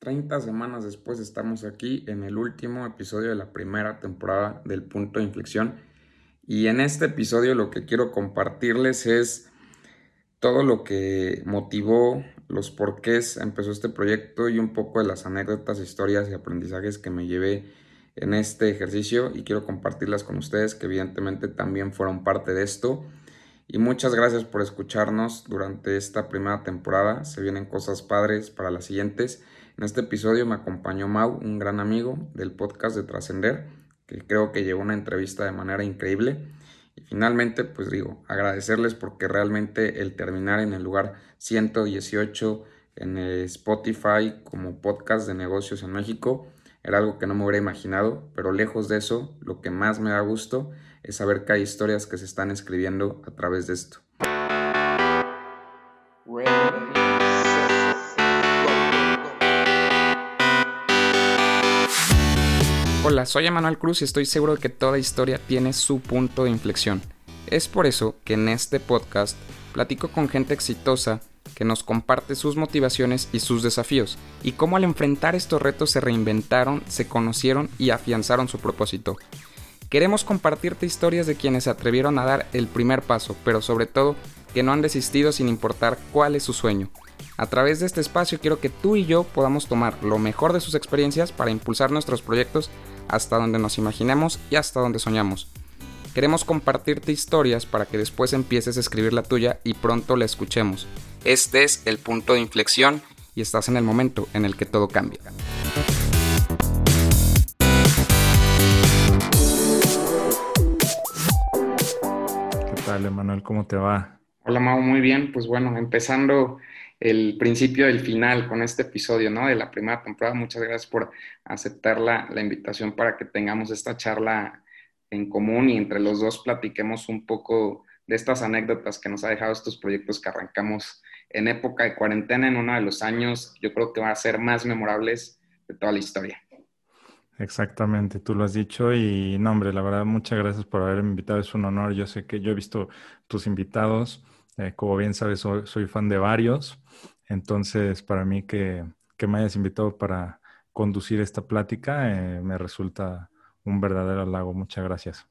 30 semanas después estamos aquí en el último episodio de la primera temporada del punto de inflexión y en este episodio lo que quiero compartirles es todo lo que motivó, los porqués empezó este proyecto y un poco de las anécdotas, historias y aprendizajes que me llevé en este ejercicio y quiero compartirlas con ustedes que evidentemente también fueron parte de esto. Y muchas gracias por escucharnos durante esta primera temporada. Se vienen cosas padres para las siguientes. En este episodio me acompañó Mau, un gran amigo del podcast de Trascender, que creo que llevó una entrevista de manera increíble. Y finalmente, pues digo, agradecerles porque realmente el terminar en el lugar 118 en Spotify como podcast de negocios en México era algo que no me hubiera imaginado, pero lejos de eso, lo que más me da gusto es saber que hay historias que se están escribiendo a través de esto. Hola, soy Emanuel Cruz y estoy seguro de que toda historia tiene su punto de inflexión. Es por eso que en este podcast platico con gente exitosa que nos comparte sus motivaciones y sus desafíos, y cómo al enfrentar estos retos se reinventaron, se conocieron y afianzaron su propósito. Queremos compartirte historias de quienes se atrevieron a dar el primer paso, pero sobre todo que no han desistido sin importar cuál es su sueño. A través de este espacio quiero que tú y yo podamos tomar lo mejor de sus experiencias para impulsar nuestros proyectos hasta donde nos imaginemos y hasta donde soñamos. Queremos compartirte historias para que después empieces a escribir la tuya y pronto la escuchemos. Este es el punto de inflexión y estás en el momento en el que todo cambia. ¿Qué tal, Emanuel? ¿Cómo te va? Hola, Mau, muy bien. Pues bueno, empezando el principio del final con este episodio, ¿no? De la primera temporada. Muchas gracias por aceptar la, invitación para que tengamos esta charla en común y entre los dos platiquemos un poco de estas anécdotas que nos ha dejado estos proyectos que arrancamos en época de cuarentena, en uno de los años, yo creo que va a ser más memorables de toda la historia. Exactamente, tú lo has dicho y no, hombre, la verdad, muchas gracias por haberme invitado, es un honor. Yo sé que yo he visto tus invitados, eh, como bien sabes, soy, fan de varios, entonces para mí que, me hayas invitado para conducir esta plática eh, me resulta un verdadero halago. Muchas gracias.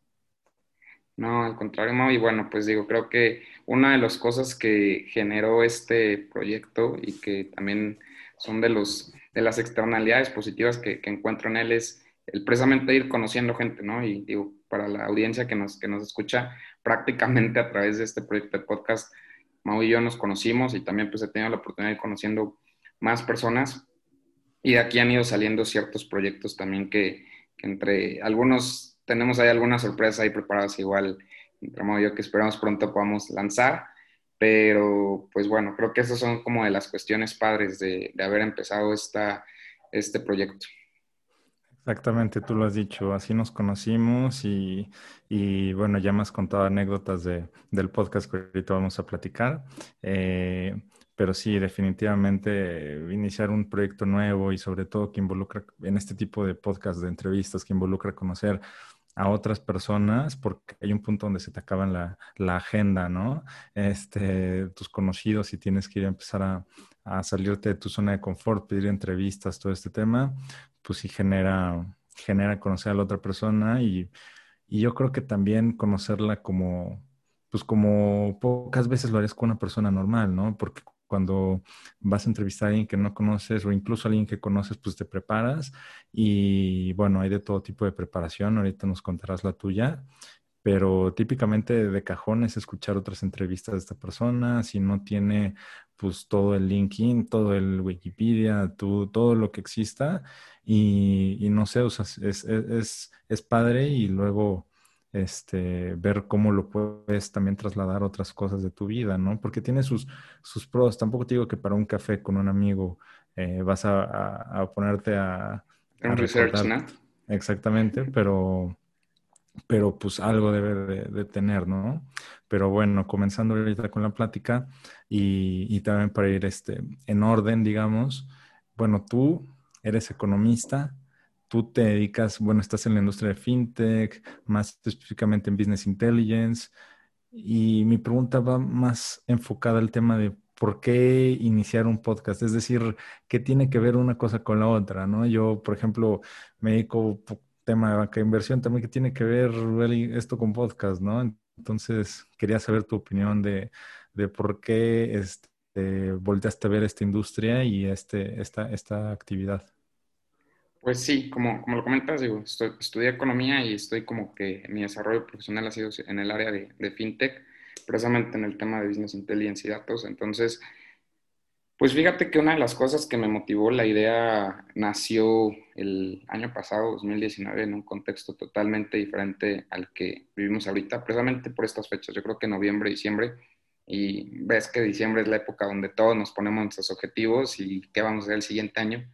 No, al contrario, Mau. Y bueno, pues digo, creo que una de las cosas que generó este proyecto y que también son de, los, de las externalidades positivas que, encuentro en él es el precisamente ir conociendo gente, ¿no? Y digo, para la audiencia que nos, que nos escucha, prácticamente a través de este proyecto de podcast, Mau y yo nos conocimos y también pues he tenido la oportunidad de ir conociendo más personas y de aquí han ido saliendo ciertos proyectos también que, entre algunos tenemos ahí algunas sorpresas ahí preparadas igual entre Mau y yo que esperamos pronto podamos lanzar, pero pues bueno, creo que esas son como de las cuestiones padres de, de haber empezado esta, este proyecto. Exactamente, tú lo has dicho, así nos conocimos y, bueno, ya me has contado anécdotas de, del podcast que ahorita vamos a platicar, eh, pero sí, definitivamente iniciar un proyecto nuevo y sobre todo que involucra en este tipo de podcast, de entrevistas, que involucra conocer a otras personas, porque hay un punto donde se te acaba la, la agenda, ¿no? Este, tus conocidos y tienes que ir a empezar a, a salirte de tu zona de confort, pedir entrevistas, todo este tema, pues sí genera, genera conocer a la otra persona y, yo creo que también conocerla como, pues como pocas veces lo harías con una persona normal, ¿no? Porque cuando vas a entrevistar a alguien que no conoces o incluso a alguien que conoces, pues te preparas y bueno, hay de todo tipo de preparación, ahorita nos contarás la tuya, pero típicamente de cajón es escuchar otras entrevistas de esta persona, si no tiene pues todo el LinkedIn, todo el Wikipedia, todo lo que exista y, no sé, o sea, es, es, es, padre y luego este, ver cómo lo puedes también trasladar a otras cosas de tu vida, ¿no? Porque tiene sus, sus pros. Tampoco te digo que para un café con un amigo eh, vas a, a, ponerte a... Un research, ¿no? Exactamente, pero, pero pues algo debe de, de, tener, ¿no? Pero bueno, comenzando ahorita con la plática y, y también para ir este, en orden, digamos, bueno, tú eres economista, tú te dedicas, bueno, estás en la industria de fintech, más específicamente en business intelligence, y mi pregunta va más enfocada al tema de ¿por qué iniciar un podcast? Es decir, ¿qué tiene que ver una cosa con la otra? ¿no? Yo, por ejemplo, me dedico tema de banca inversión, también que tiene que ver esto con podcast, ¿no? Entonces, quería saber tu opinión de, de por qué este, volteaste a ver esta industria y este, esta, esta actividad. Pues sí, como, como lo comentas, digo, estudié economía y estoy como que mi desarrollo profesional ha sido en el área de, de fintech, precisamente en el tema de business intelligence y datos. Entonces, pues fíjate que una de las cosas que me motivó la idea nació el año pasado, 2019, en un contexto totalmente diferente al que vivimos ahorita, precisamente por estas fechas. Yo creo que noviembre, diciembre, y ves que diciembre es la época donde todos nos ponemos nuestros objetivos y qué vamos a hacer el siguiente año.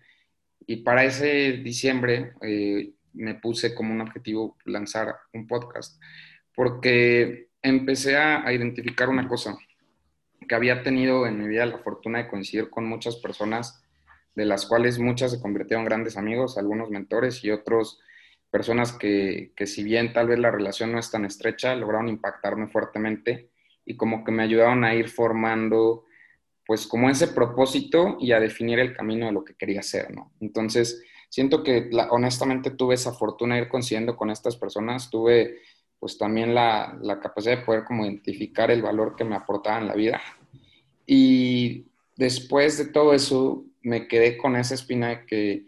Y para ese diciembre eh, me puse como un objetivo lanzar un podcast, porque empecé a identificar una cosa que había tenido en mi vida la fortuna de coincidir con muchas personas, de las cuales muchas se convirtieron en grandes amigos, algunos mentores y otros personas que, que si bien tal vez la relación no es tan estrecha, lograron impactarme fuertemente y como que me ayudaron a ir formando pues como ese propósito y a definir el camino de lo que quería hacer, ¿no? Entonces, siento que honestamente tuve esa fortuna de ir coincidiendo con estas personas, tuve pues también la, la, capacidad de poder como identificar el valor que me aportaba en la vida. Y después de todo eso, me quedé con esa espina de que,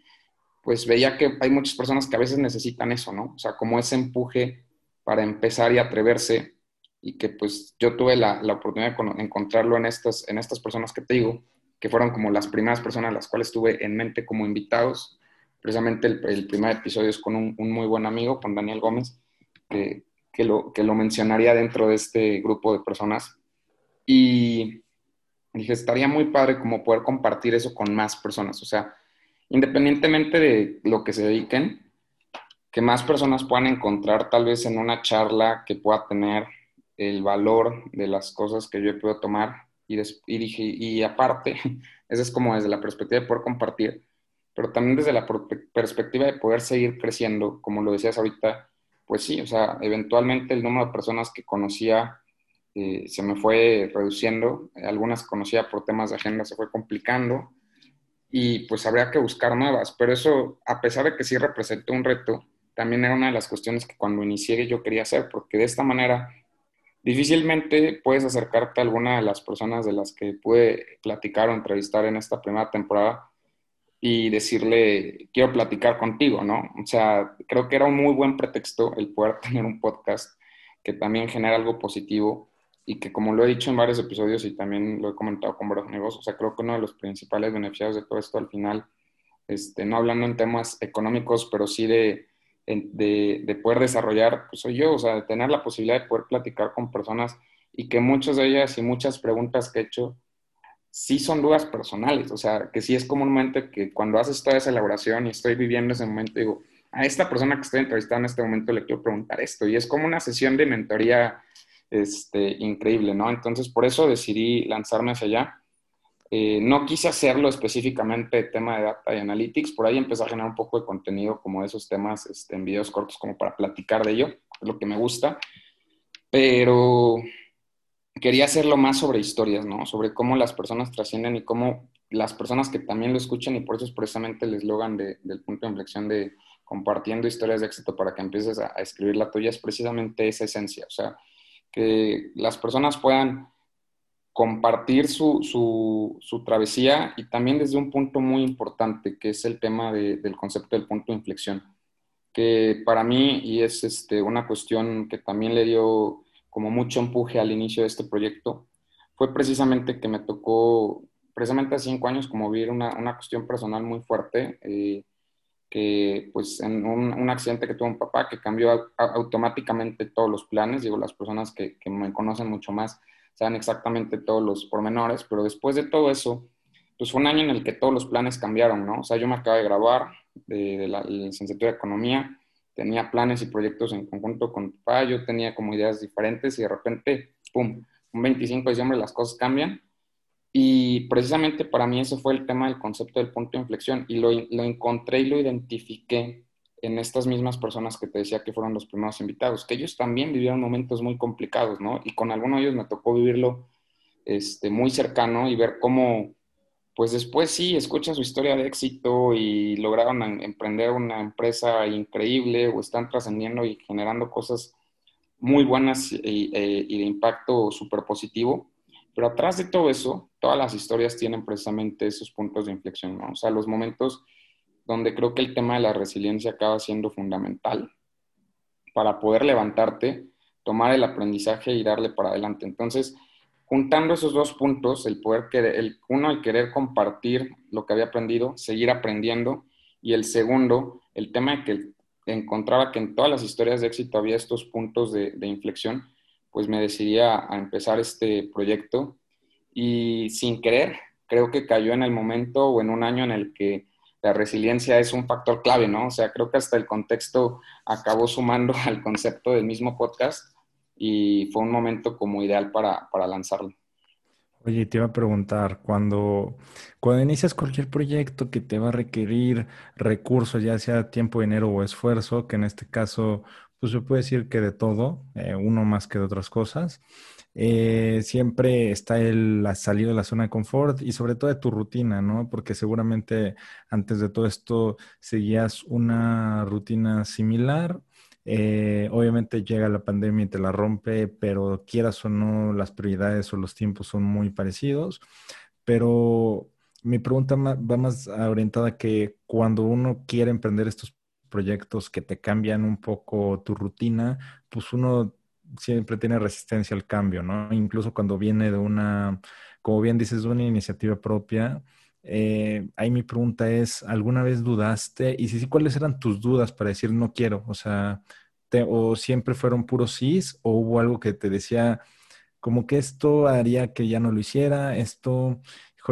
pues veía que hay muchas personas que a veces necesitan eso, ¿no? O sea, como ese empuje para empezar y atreverse y que pues yo tuve la, la oportunidad de encontrarlo en estas, en estas personas que te digo, que fueron como las primeras personas a las cuales tuve en mente como invitados. Precisamente el, primer episodio es con un, un, muy buen amigo, con Daniel Gómez, que que lo, que lo mencionaría dentro de este grupo de personas. Y dije, estaría muy padre como poder compartir eso con más personas. O sea, independientemente de lo que se dediquen, que más personas puedan encontrar tal vez en una charla que pueda tener el valor de las cosas que yo he podido tomar. Y, y dije, y aparte, eso es como desde la perspectiva de poder compartir, pero también desde la perspectiva de poder seguir creciendo, como lo decías ahorita, pues sí, o sea, eventualmente el número de personas que conocía eh, se me fue reduciendo, algunas conocía por temas de agenda se fue complicando y pues habría que buscar nuevas, pero eso, a pesar de que sí representó un reto, también era una de las cuestiones que cuando inicié yo quería hacer, porque de esta manera difícilmente puedes acercarte a alguna de las personas de las que pude platicar o entrevistar en esta primera temporada y decirle, quiero platicar contigo, ¿no? O sea, creo que era un muy buen pretexto el poder tener un podcast que también genera algo positivo y que como lo he dicho en varios episodios y también lo he comentado con varios negocios, o sea, creo que uno de los principales beneficiados de todo esto al final, este, no hablando en temas económicos, pero sí de, de, de poder desarrollar, pues soy yo, o sea, de tener la posibilidad de poder platicar con personas y que muchas de ellas y muchas preguntas que he hecho sí son dudas personales, o sea, que sí es momento que cuando haces toda esa elaboración y estoy viviendo ese momento, digo, a esta persona que estoy entrevistando en este momento le quiero preguntar esto, y es como una sesión de mentoría este, increíble, ¿no? Entonces, por eso decidí lanzarme hacia allá. Eh, no quise hacerlo específicamente tema de data y analytics, por ahí empecé a generar un poco de contenido como de esos temas este, en videos cortos como para platicar de ello, es lo que me gusta, pero quería hacerlo más sobre historias, ¿no? Sobre cómo las personas trascienden y cómo las personas que también lo escuchan, y por eso es precisamente el eslogan de, del punto de inflexión de compartiendo historias de éxito para que empieces a, escribir la tuya, es precisamente esa esencia, o sea, que las personas puedan compartir su, su, su, travesía y también desde un punto muy importante, que es el tema de, del concepto del punto de inflexión, que para mí, y es este, una cuestión que también le dio como mucho empuje al inicio de este proyecto fue precisamente que me tocó, precisamente hace cinco años, como vivir una, una cuestión personal muy fuerte, eh, que pues en un, un, accidente que tuvo un papá que cambió automáticamente todos los planes, digo, las personas que, me conocen mucho más saben exactamente todos los pormenores, pero después de todo eso, pues fue un año en el que todos los planes cambiaron, ¿no? O sea, yo me acabo de grabar de, de la licenciatura de Economía, tenía planes y proyectos en conjunto con tu papá, yo tenía como ideas diferentes y de repente, ¡pum!, un 25 de diciembre las cosas cambian. Y precisamente para mí ese fue el tema del concepto del punto de inflexión y lo, lo encontré y lo identifiqué en estas mismas personas que te decía que fueron los primeros invitados, que ellos también vivieron momentos muy complicados, ¿no? Y con algunos de ellos me tocó vivirlo este, muy cercano y ver cómo, pues después sí, escuchan su historia de éxito y lograron emprender una empresa increíble o están trascendiendo y generando cosas muy buenas y, eh, y de impacto súper positivo. Pero atrás de todo eso, todas las historias tienen precisamente esos puntos de inflexión, ¿no? O sea, los momentos donde creo que el tema de la resiliencia acaba siendo fundamental para poder levantarte, tomar el aprendizaje y darle para adelante. Entonces, juntando esos dos puntos, el poder querer, el, uno, el querer compartir lo que había aprendido, seguir aprendiendo, y el segundo, el tema de que encontraba que en todas las historias de éxito había estos puntos de, de inflexión, pues me decidí a, empezar este proyecto y sin querer, creo que cayó en el momento o en un año en el que la resiliencia es un factor clave, ¿no? O sea, creo que hasta el contexto acabó sumando al concepto del mismo podcast y fue un momento como ideal para, para lanzarlo. Oye, te iba a preguntar, cuando, cuando inicias cualquier proyecto que te va a requerir recursos, ya sea tiempo, dinero o esfuerzo, que en este caso pues se puede decir que de todo, eh, uno más que de otras cosas. Eh, siempre está el la salida de la zona de confort y sobre todo de tu rutina, ¿no? Porque seguramente antes de todo esto seguías una rutina similar. Eh, obviamente llega la pandemia y te la rompe, pero quieras o no, las prioridades o los tiempos son muy parecidos. Pero mi pregunta va más orientada que cuando uno quiere emprender estos proyectos que te cambian un poco tu rutina, pues uno siempre tiene resistencia al cambio, ¿no? Incluso cuando viene de una, como bien dices, de una iniciativa propia. Eh, ahí mi pregunta es, ¿alguna vez dudaste? Y si sí, ¿cuáles eran tus dudas para decir no quiero? O sea, o siempre fueron puros sís o hubo algo que te decía como que esto haría que ya no lo hiciera, esto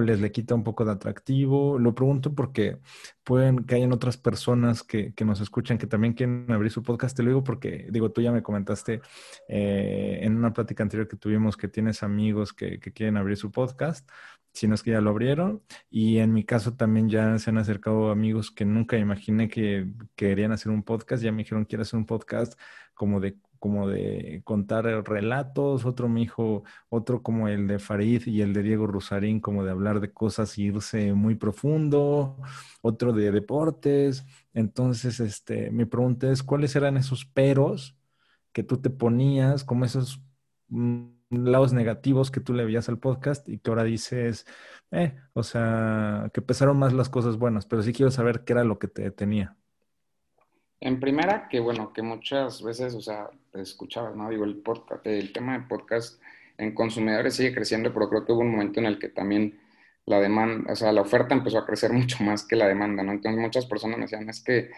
les le quita un poco de atractivo. Lo pregunto porque pueden que hayan otras personas que, nos escuchan que también quieren abrir su podcast. Te lo digo porque, digo, tú ya me comentaste eh, en una plática anterior que tuvimos que tienes amigos que, quieren abrir su podcast, si no es que ya lo abrieron. Y en mi caso también ya se han acercado amigos que nunca imaginé que querían hacer un podcast. Ya me dijeron, quiero hacer un podcast como de como de contar relatos, otro me dijo, otro como el de Farid y el de Diego Rosarín, como de hablar de cosas y irse muy profundo, otro de deportes. Entonces, este, mi pregunta es, ¿cuáles eran esos peros que tú te ponías, como esos mm, lados negativos que tú le veías al podcast y que ahora dices, eh, o sea, que pesaron más las cosas buenas, pero sí quiero saber qué era lo que te detenía. En primera, que bueno, que muchas veces, o sea, escuchabas, ¿no? Digo, el podcast, el tema de podcast en consumidores sigue creciendo, pero creo que hubo un momento en el que también la demanda, o sea, la oferta empezó a crecer mucho más que la demanda, ¿no? Entonces muchas personas me decían, es que,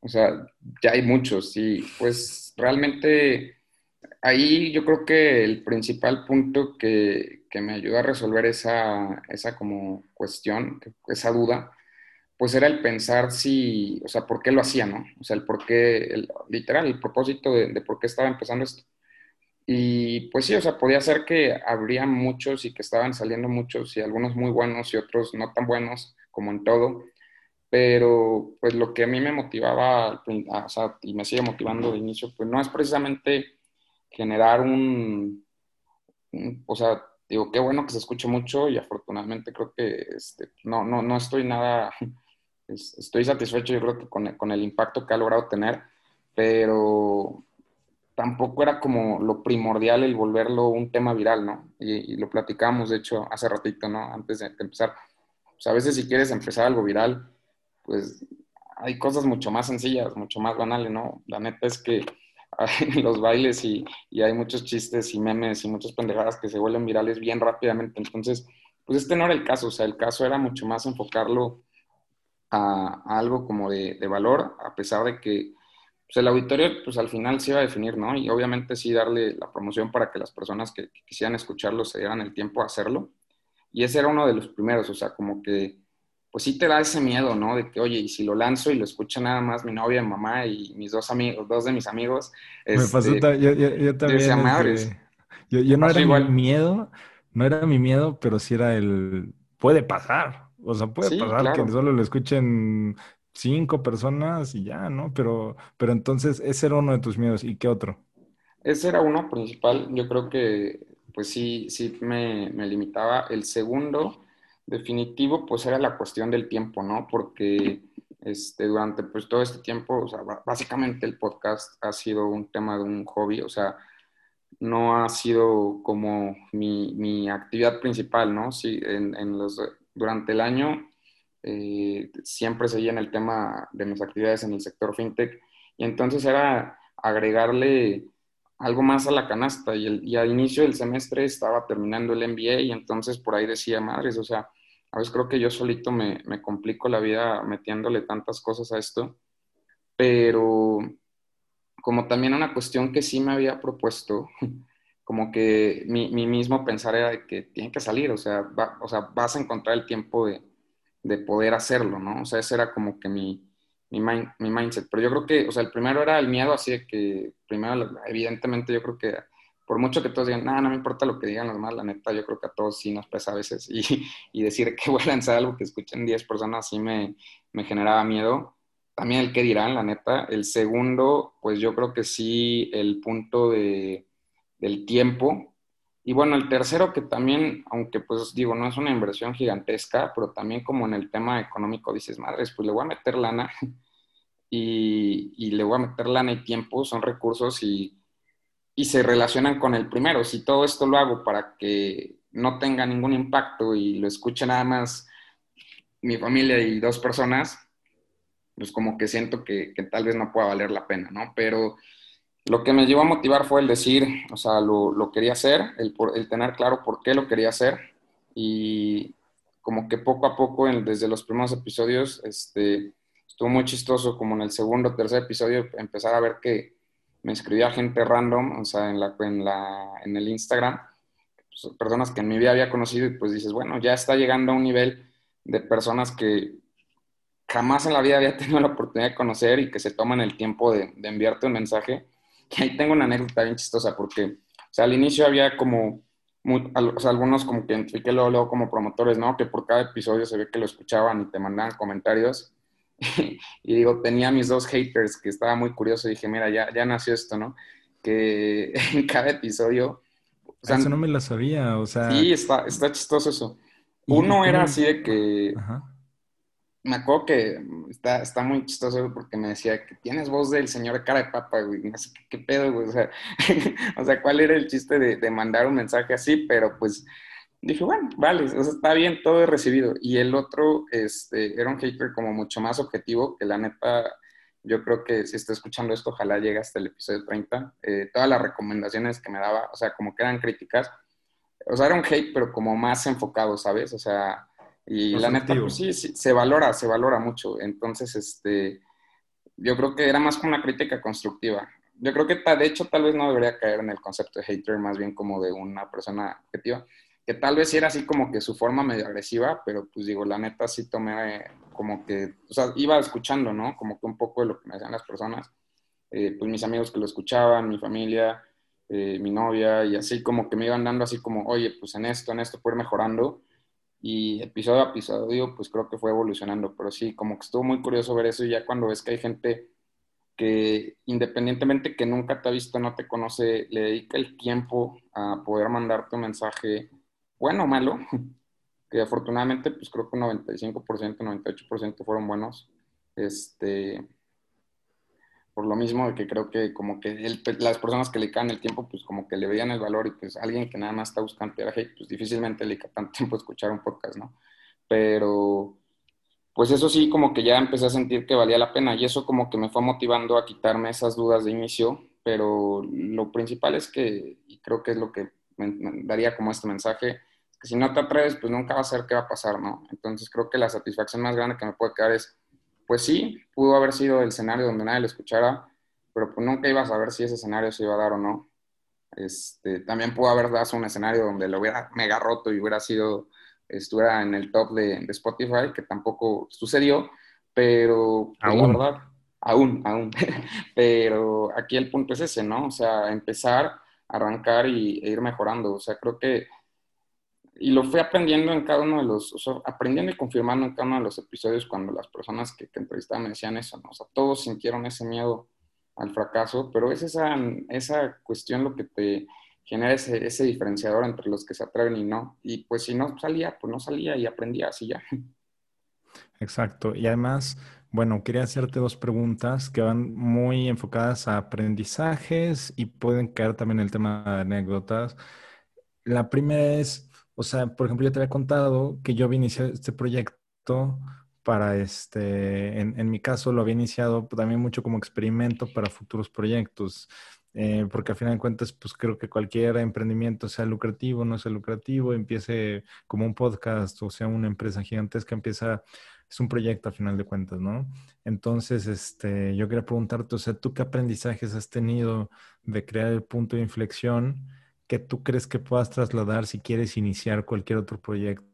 o sea, ya hay muchos, y pues realmente ahí yo creo que el principal punto que, que me ayudó a resolver esa, esa como cuestión, esa duda, pues era el pensar si, o sea, por qué lo hacía, ¿no? O sea, el por qué, el, literal, el propósito de, por qué estaba empezando esto. Y pues sí, o sea, podía ser que habría muchos y que estaban saliendo muchos y algunos muy buenos y otros no tan buenos, como en todo. Pero pues lo que a mí me motivaba, o sea, y me sigue motivando de inicio, pues no es precisamente generar un, o sea, digo, qué bueno que se escuche mucho y afortunadamente creo que este, no, no, no estoy nada estoy satisfecho yo creo que con, con, el impacto que ha logrado tener, pero tampoco era como lo primordial el volverlo un tema viral, ¿no? Y, lo platicamos, de hecho, hace ratito, ¿no? Antes de, empezar. a veces si quieres empezar algo viral, pues hay cosas mucho más sencillas, mucho más banales, ¿no? La neta es que hay los bailes y, y, hay muchos chistes y memes y muchas pendejadas que se vuelven virales bien rápidamente. Entonces, pues este no era el caso, o sea, el caso era mucho más enfocarlo a, algo como de, valor, a pesar de que pues, el auditorio pues al final se iba a definir, ¿no? Y obviamente sí darle la promoción para que las personas que, quisieran escucharlo se dieran el tiempo a hacerlo. Y ese era uno de los primeros, o sea, como que pues sí te da ese miedo, ¿no? De que, oye, y si lo lanzo y lo escucha nada más mi novia, mi mamá y mis dos amigos, dos de mis amigos. Me pasó, este, yo, yo, también. Este, yo, yo, no era mi miedo, no era mi miedo, pero sí era el, puede pasar. O sea, puede pasar que solo lo escuchen cinco personas y ya, ¿no? Pero, pero entonces ese era uno de tus miedos. ¿Y qué otro? Ese era uno principal. Yo creo que pues sí, sí me, me limitaba. El segundo, definitivo, pues era la cuestión del tiempo, ¿no? Porque este, durante pues todo este tiempo, o sea, básicamente el podcast ha sido un tema de un hobby, o sea, no ha sido como mi, mi actividad principal, ¿no? Sí, en, en los, durante el año eh, siempre seguía en el tema de mis actividades en el sector fintech y entonces era agregarle algo más a la canasta y, el, y al inicio del semestre estaba terminando el MBA y entonces por ahí decía, madres, o sea, a veces creo que yo solito me, me complico la vida metiéndole tantas cosas a esto, pero como también una cuestión que sí me había propuesto, como que mi, mi mismo pensar era que tiene que salir, o sea, o sea, vas a encontrar el tiempo de, de, poder hacerlo, ¿no? O sea, ese era como que mi, mi, mi, mindset. Pero yo creo que, o sea, el primero era el miedo, así de que, primero, evidentemente, yo creo que por mucho que todos digan, nada, no me importa lo que digan los demás, la neta, yo creo que a todos sí nos pesa a veces. Y, y decir que voy a lanzar algo que escuchen 10 personas sí me, me generaba miedo. También el que dirán, la neta. El segundo, pues yo creo que sí, el punto de, del tiempo. Y bueno, el tercero que también, aunque pues digo, no es una inversión gigantesca, pero también como en el tema económico dices, madres, pues le voy a meter lana y, y le voy a meter lana y tiempo, son recursos y y se relacionan con el primero. Si todo esto lo hago para que no tenga ningún impacto y lo escuche nada más mi familia y dos personas, pues como que siento que, tal vez no pueda valer la pena, ¿no? Pero lo que me llevó a motivar fue el decir, o sea, lo, quería hacer, el, el, tener claro por qué lo quería hacer y como que poco a poco, desde los primeros episodios, este, estuvo muy chistoso, como en el segundo tercer episodio, empezar a ver que, me escribía gente random, o sea, en, la, en, la, en el Instagram, pues, personas que en mi vida había conocido y pues dices, bueno, ya está llegando a un nivel de personas que jamás en la vida había tenido la oportunidad de conocer y que se toman el tiempo de, de enviarte un mensaje. Y ahí tengo una anécdota bien chistosa porque, o sea, al inicio había como, o sea, algunos como que identifiqué luego, luego como promotores, ¿no? Que por cada episodio se ve que lo escuchaban y te mandaban comentarios. y digo, tenía mis dos haters que estaba muy curioso. Y dije, mira, ya, ya nació esto, ¿no? Que en cada episodio. O sea, eso no me lo sabía, o sea. Sí, está, está chistoso eso. Uno era así de que. Me acuerdo que está, está muy chistoso porque me decía que tienes voz del señor cara de papa, güey. No sé qué, pedo, güey. O sea, o sea, ¿cuál era el chiste de, de mandar un mensaje así? Pero pues dije, bueno, vale, está bien, todo he recibido. Y el otro este, era un hater como mucho más objetivo, que la neta, yo creo que si está escuchando esto, ojalá llegue hasta el episodio 30. Eh, todas las recomendaciones que me daba, o sea, como que eran críticas, o sea, era un hate, pero como más enfocado, ¿sabes? O sea, y la neta, pues sí, sí, se valora, se valora mucho. Entonces, este, yo creo que era más como una crítica constructiva. Yo creo que, de hecho, tal vez no debería caer en el concepto de hater, más bien como de una persona objetiva que tal vez era así como que su forma medio agresiva, pero pues digo, la neta sí tomé como que, o sea, iba escuchando, ¿no? Como que un poco de lo que me decían las personas, eh, pues mis amigos que lo escuchaban, mi familia, eh, mi novia, y así como que me iban dando así como, oye, pues en esto, en esto, puedo ir mejorando. Y episodio a episodio, pues creo que fue evolucionando, pero sí, como que estuvo muy curioso ver eso y ya cuando ves que hay gente que independientemente que nunca te ha visto, no te conoce, le dedica el tiempo a poder mandarte un mensaje, bueno o malo, que afortunadamente pues creo que un 95%, 98% fueron buenos. Este, por lo mismo de que creo que como que las personas que le caen el tiempo, pues como que le veían el valor y pues alguien que nada más está buscando hate, pues difícilmente le queda tanto tiempo escuchar un podcast, ¿no? Pero pues eso sí, como que ya empecé a sentir que valía la pena y eso como que me fue motivando a quitarme esas dudas de inicio, pero lo principal es que, y creo que es lo que me daría como este mensaje, que si no te atreves, pues nunca va a ser qué va a pasar, ¿no? Entonces creo que la satisfacción más grande que me puede quedar es, pues sí, pudo haber sido el escenario donde nadie lo escuchara, pero pues nunca iba a saber si ese escenario se iba a dar o no. Este, también pudo haber dado un escenario donde lo hubiera mega roto y hubiera sido, estuviera en el top de, de Spotify, que tampoco sucedió, pero pues, aún. la verdad, aún, aún. pero aquí el punto es ese, ¿no? O sea, empezar arrancar y, e ir mejorando. O sea, creo que, y lo fui aprendiendo en cada uno de los, aprendiendo y confirmando en cada uno de los episodios cuando las personas que, que entrevistaban me decían eso, ¿no? O sea, todos sintieron ese miedo al fracaso, pero es esa, esa cuestión lo que te genera ese, ese diferenciador entre los que se atreven y no. Y pues si no salía, pues no salía y aprendía así ya. Exacto. Y además, bueno, quería hacerte dos preguntas que van muy enfocadas a aprendizajes y pueden caer también en el tema de anécdotas. La primera es, o sea, por ejemplo, yo te había contado que yo había iniciado este proyecto para este, en, en mi caso lo había iniciado también mucho como experimento para futuros proyectos. Eh, porque al final de cuentas, pues creo que cualquier emprendimiento, sea lucrativo, no sea lucrativo, empiece como un podcast o sea una empresa gigantesca, empieza, es un proyecto al final de cuentas, ¿no? Entonces, este, yo quería preguntarte, o sea, ¿tú qué aprendizajes has tenido de crear el punto de inflexión que tú crees que puedas trasladar si quieres iniciar cualquier otro proyecto?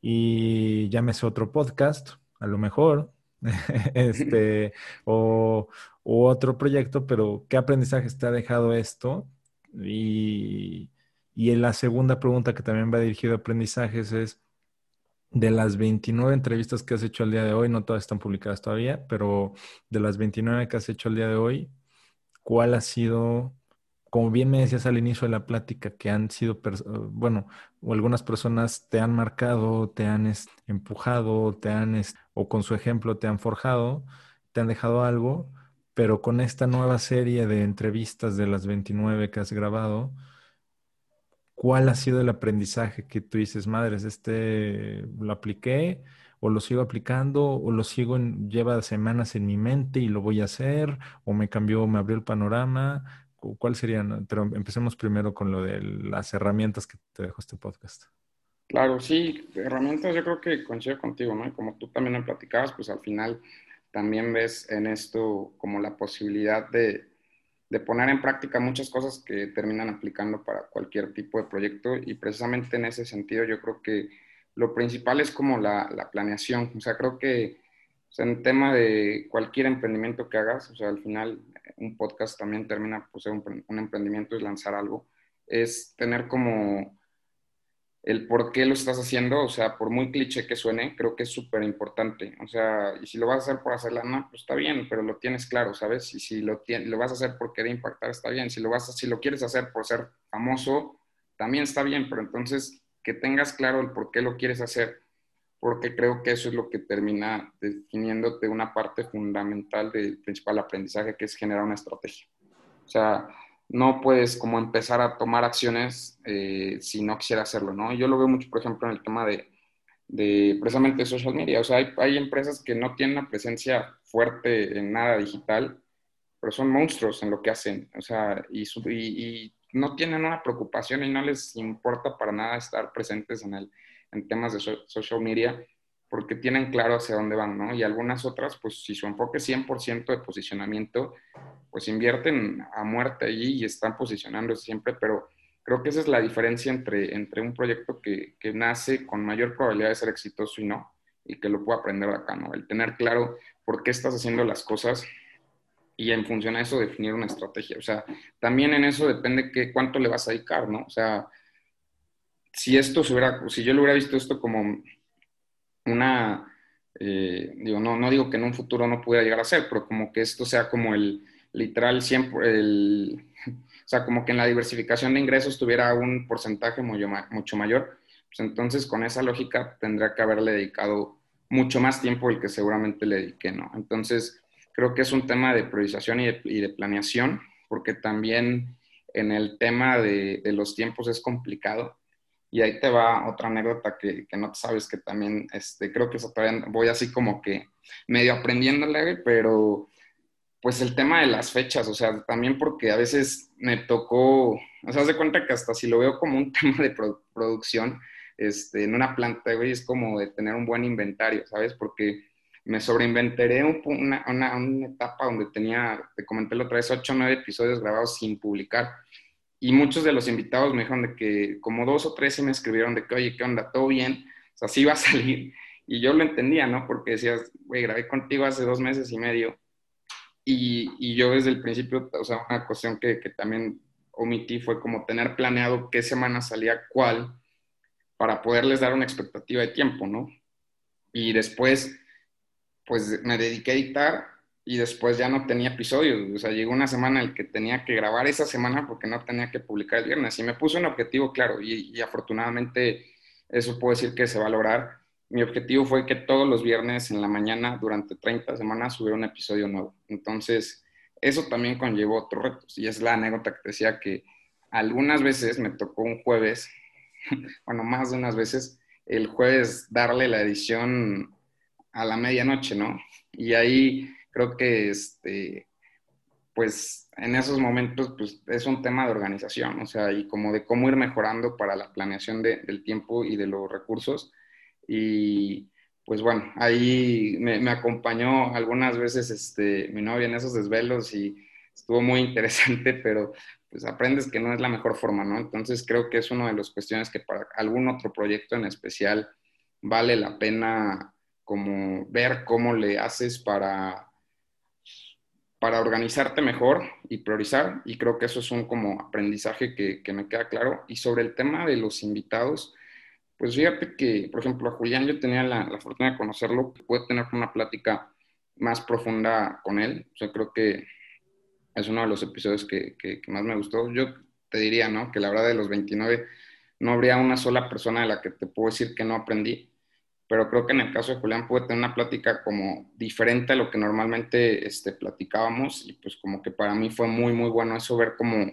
Y llámese otro podcast, a lo mejor, este, o, otro proyecto, pero ¿qué aprendizajes te ha dejado esto? Y, y en la segunda pregunta que también va dirigido a aprendizajes es, de las 29 entrevistas que has hecho al día de hoy, no todas están publicadas todavía, pero de las 29 que has hecho al día de hoy, ¿cuál ha sido como bien me decías al inicio de la plática, que han sido, bueno, o algunas personas te han marcado, te han empujado, te han, o con su ejemplo te han forjado, te han dejado algo, pero con esta nueva serie de entrevistas de las 29 que has grabado, ¿cuál ha sido el aprendizaje que tú dices, madres, este lo apliqué? o lo sigo aplicando, o lo sigo, lleva semanas en mi mente y lo voy a hacer, o me cambió, me abrió el panorama, ¿Cuál serían? Pero empecemos primero con lo de las herramientas que te dejó este podcast. Claro, sí, herramientas yo creo que coincido contigo, ¿no? Como tú también me platicabas, pues al final también ves en esto como la posibilidad de, de poner en práctica muchas cosas que terminan aplicando para cualquier tipo de proyecto y precisamente en ese sentido yo creo que lo principal es como la, la planeación, o sea, creo que en tema de cualquier emprendimiento que hagas, o sea, al final un podcast también termina por ser un, emprendimiento y lanzar algo, es tener como el por qué lo estás haciendo, o sea, por muy cliché que suene, creo que es súper importante. O sea, y si lo vas a hacer por hacer lana, pues está bien, pero lo tienes claro, ¿sabes? Y si lo, lo vas a hacer por querer impactar, está bien. Si lo, vas a, si lo quieres hacer por ser famoso, también está bien, pero entonces que tengas claro el por qué lo quieres hacer porque creo que eso es lo que termina definiéndote una parte fundamental del principal aprendizaje, que es generar una estrategia. O sea, no puedes como empezar a tomar acciones eh, si no quisiera hacerlo, ¿no? Yo lo veo mucho, por ejemplo, en el tema de, de precisamente social media. O sea, hay, hay, empresas que no tienen una presencia fuerte en nada digital, pero son monstruos en lo que hacen. O sea, y, y, y no tienen una preocupación y no les importa para nada estar presentes en el en temas de social media porque tienen claro hacia dónde van, ¿no? Y algunas otras, pues si su enfoque es 100% de posicionamiento, pues invierten a muerte allí y están posicionando siempre, pero creo que esa es la diferencia entre, entre un proyecto que, que nace con mayor probabilidad de ser exitoso y no, y que lo pueda aprender acá, ¿no? El tener claro por qué estás haciendo las cosas y en función a eso definir una estrategia. O sea, también en eso depende que, cuánto le vas a dedicar, ¿no? O sea, si esto se hubiera, si yo lo hubiera visto esto como una, eh, digo, no, no digo que en un futuro no pudiera llegar a ser, pero como que esto sea como el literal siempre, el, o sea, como que en la diversificación de ingresos tuviera un porcentaje mucho, mayor, pues entonces con esa lógica tendría que haberle dedicado mucho más tiempo del que seguramente le dediqué, ¿no? Entonces, creo que es un tema de priorización y de, planeación, porque también en el tema de los tiempos es complicado y ahí te va otra anécdota que, que no sabes, que también, este, creo que eso todavía voy así como que medio aprendiéndole, pero pues el tema de las fechas, o sea, también porque a veces me tocó, o sea, haz de cuenta que hasta si lo veo como un tema de producción, este, en una planta, güey, es como de tener un buen inventario, ¿sabes? Porque me sobreinventaré una, una, una, etapa donde tenía, te comenté la otra vez, ocho o nueve episodios grabados sin publicar y muchos de los invitados me dijeron de que como dos o tres se me escribieron de que, oye, ¿qué onda? ¿Todo bien? O sea, sí va a salir. Y yo lo entendía, ¿no? Porque decías, güey, grabé contigo hace dos meses y medio. Y, y, yo desde el principio, o sea, una cuestión que, que también omití fue como tener planeado qué semana salía cuál para poderles dar una expectativa de tiempo, ¿no? Y después, pues me dediqué a editar y después ya no tenía episodios. O sea, llegó una semana en la que tenía que grabar esa semana porque no tenía que publicar el viernes. Y me puse un objetivo claro y, y afortunadamente eso puedo decir que se va a lograr. Mi objetivo fue que todos los viernes en la mañana durante 30 semanas hubiera un episodio nuevo. Entonces, eso también conllevó otros retos. Y es la anécdota que te decía que algunas veces me tocó un jueves, bueno, más de unas veces, el jueves darle la edición a la medianoche, ¿no? Y ahí creo que este, pues en esos momentos pues es un tema de organización, o sea, y como de cómo ir mejorando para la planeación del tiempo y de los recursos. Y pues bueno, ahí me, acompañó algunas veces este, mi novia en esos desvelos y estuvo muy interesante, pero pues aprendes que no es la mejor forma, ¿no? Entonces creo que es una de las cuestiones que para algún otro proyecto en especial vale la pena como ver cómo le haces para para organizarte mejor y priorizar, y creo que eso es un como aprendizaje que, que, me queda claro. Y sobre el tema de los invitados, pues fíjate que, por ejemplo, a Julián yo tenía la, la fortuna de conocerlo, pude tener una plática más profunda con él, o sea, creo que es uno de los episodios que, que, que más me gustó. Yo te diría, ¿no? Que la verdad de los 29 no habría una sola persona de la que te puedo decir que no aprendí pero creo que en el caso de Julián pude tener una plática como diferente a lo que normalmente este, platicábamos y pues como que para mí fue muy, muy bueno eso, ver como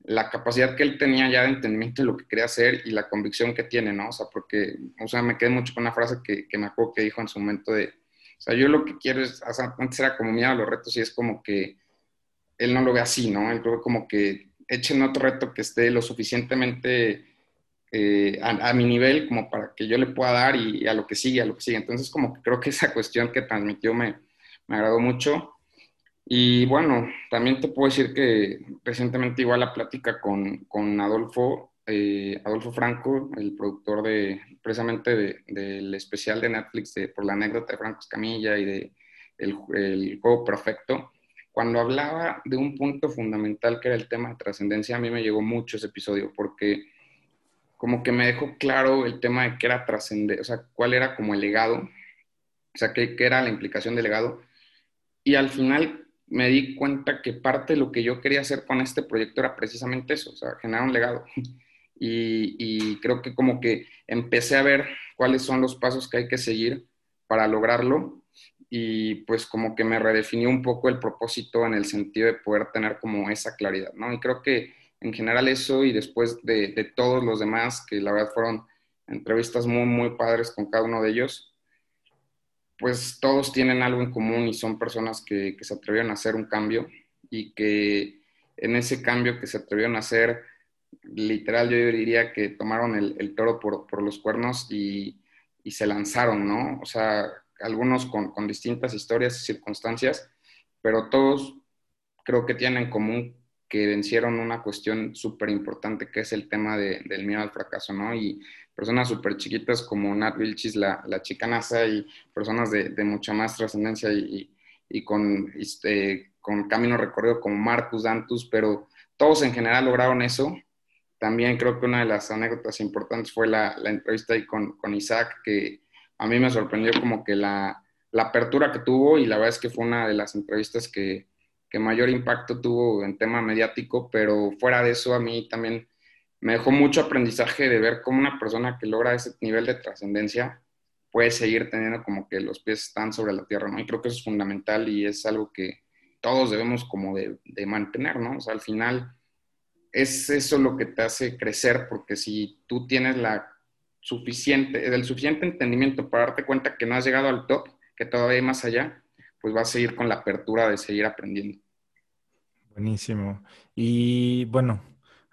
la capacidad que él tenía ya de entendimiento de lo que quería hacer y la convicción que tiene, ¿no? O sea, porque, o sea, me quedé mucho con una frase que, que me acuerdo que dijo en su momento de, o sea, yo lo que quiero es, o sea, antes era como miedo a los retos y es como que él no lo ve así, ¿no? Él ve como que echen otro reto que esté lo suficientemente eh, a, mi nivel como para que yo le pueda dar y, a lo que sigue, a lo que sigue. Entonces, como que creo que esa cuestión que transmitió me, me agradó mucho. Y bueno, también te puedo decir que recientemente igual la plática con, con Adolfo, eh, Adolfo Franco, el productor de precisamente del especial de Netflix de, por la anécdota de Franco Escamilla y de el, el, juego perfecto, cuando hablaba de un punto fundamental que era el tema de trascendencia, a mí me llegó mucho ese episodio porque como que me dejó claro el tema de qué era trascender, o sea, cuál era como el legado, o sea, qué, era la implicación del legado. Y al final me di cuenta que parte de lo que yo quería hacer con este proyecto era precisamente eso, o sea, generar un legado. Y, y creo que como que empecé a ver cuáles son los pasos que hay que seguir para lograrlo y pues como que me redefinió un poco el propósito en el sentido de poder tener como esa claridad, ¿no? Y creo que en general eso y después de, todos los demás, que la verdad fueron entrevistas muy, muy padres con cada uno de ellos, pues todos tienen algo en común y son personas que, se atrevieron a hacer un cambio y que en ese cambio que se atrevieron a hacer, literal yo diría que tomaron el, toro por, los cuernos y, se lanzaron, ¿no? O sea, algunos con, con distintas historias y circunstancias, pero todos creo que tienen en común que vencieron una cuestión súper importante que es el tema de, del miedo al fracaso, ¿no? Y personas súper chiquitas como Nat Vilchis, la, la chica NASA, y personas de, de mucha más trascendencia y, y, con, este, con camino recorrido como Marcus Dantus, pero todos en general lograron eso. También creo que una de las anécdotas importantes fue la, la entrevista ahí con, con, Isaac, que a mí me sorprendió como que la, la apertura que tuvo y la verdad es que fue una de las entrevistas que, que mayor impacto tuvo en tema mediático, pero fuera de eso a mí también me dejó mucho aprendizaje de ver cómo una persona que logra ese nivel de trascendencia puede seguir teniendo como que los pies están sobre la tierra, ¿no? Y creo que eso es fundamental y es algo que todos debemos como de, de mantener, ¿no? O sea, al final es eso lo que te hace crecer, porque si tú tienes la suficiente, el suficiente entendimiento para darte cuenta que no has llegado al top, que todavía hay más allá, pues va a seguir con la apertura de seguir aprendiendo. Buenísimo. Y bueno,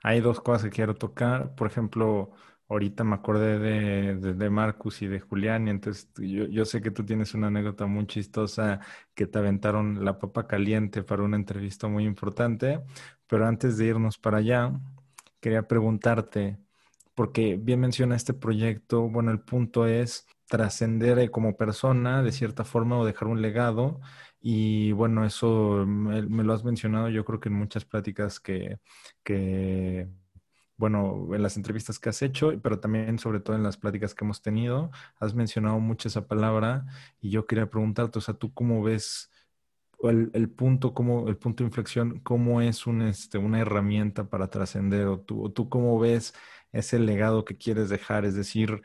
hay dos cosas que quiero tocar. Por ejemplo, ahorita me acordé de, Marcus y de Julián, y entonces yo, yo, sé que tú tienes una anécdota muy chistosa que te aventaron la papa caliente para una entrevista muy importante, pero antes de irnos para allá, quería preguntarte, porque bien menciona este proyecto, bueno, el punto es trascender eh, como persona de cierta forma o dejar un legado. Y bueno, eso me, lo has mencionado yo creo que en muchas pláticas que, que, bueno, en las entrevistas que has hecho, pero también sobre todo en las pláticas que hemos tenido, has mencionado mucho esa palabra. Y yo quería preguntarte, o sea, ¿tú cómo ves el, punto, como, el punto de inflexión, cómo es este, una herramienta para trascender o tú, tú cómo ves ese legado que quieres dejar, es decir,